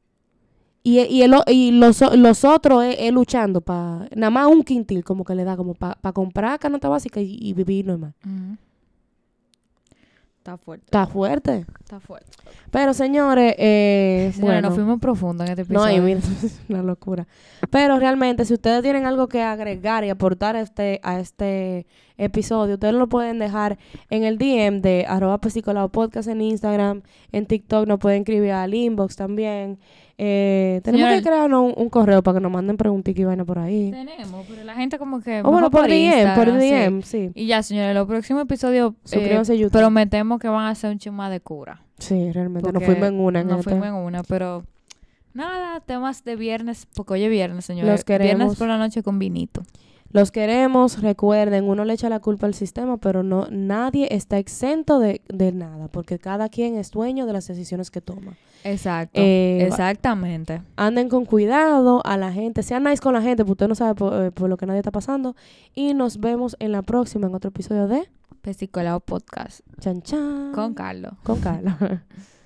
Y, y, el o- y los, los otros es, es luchando para... Nada más un quintil como que le da como para comprar canasta básica y, y vivir normal. Ujú. Está fuerte. Está fuerte. Está fuerte. Pero señores, eh, bueno... nos fuimos profundo en este No, episodio. y mira, [laughs] es una locura. Pero realmente, si ustedes tienen algo que agregar y aportar a este, a este episodio, ustedes lo pueden dejar en el DM de arroba podcast en Instagram, en TikTok nos pueden escribir al inbox también. Eh, tenemos que crear un, un correo para que nos manden preguntas y vaina por ahí. Tenemos, pero la gente como que... O bueno, por DM, por Instagram, sí. DM, sí. Y ya, señores, los próximos episodios eh, Suscríbanse a YouTube. prometemos que van a ser un chima de cura. Sí, realmente. Nos fuimos en una. En Nos este. fuimos en una, pero... Nada, temas de viernes, porque hoy es viernes, señores. Los queremos. Viernes por la noche con vinito. Los queremos, recuerden, uno le echa la culpa al sistema, pero no nadie está exento de, de nada, porque cada quien es dueño de las decisiones que toma. Exacto. Eh, Exactamente. Anden con cuidado a la gente, sean nice con la gente, porque usted no sabe por, eh, por lo que nadie está pasando. Y nos vemos en la próxima, en otro episodio de Pesicolado Podcast Chan Chan. con Carlos. Con Carla. [laughs]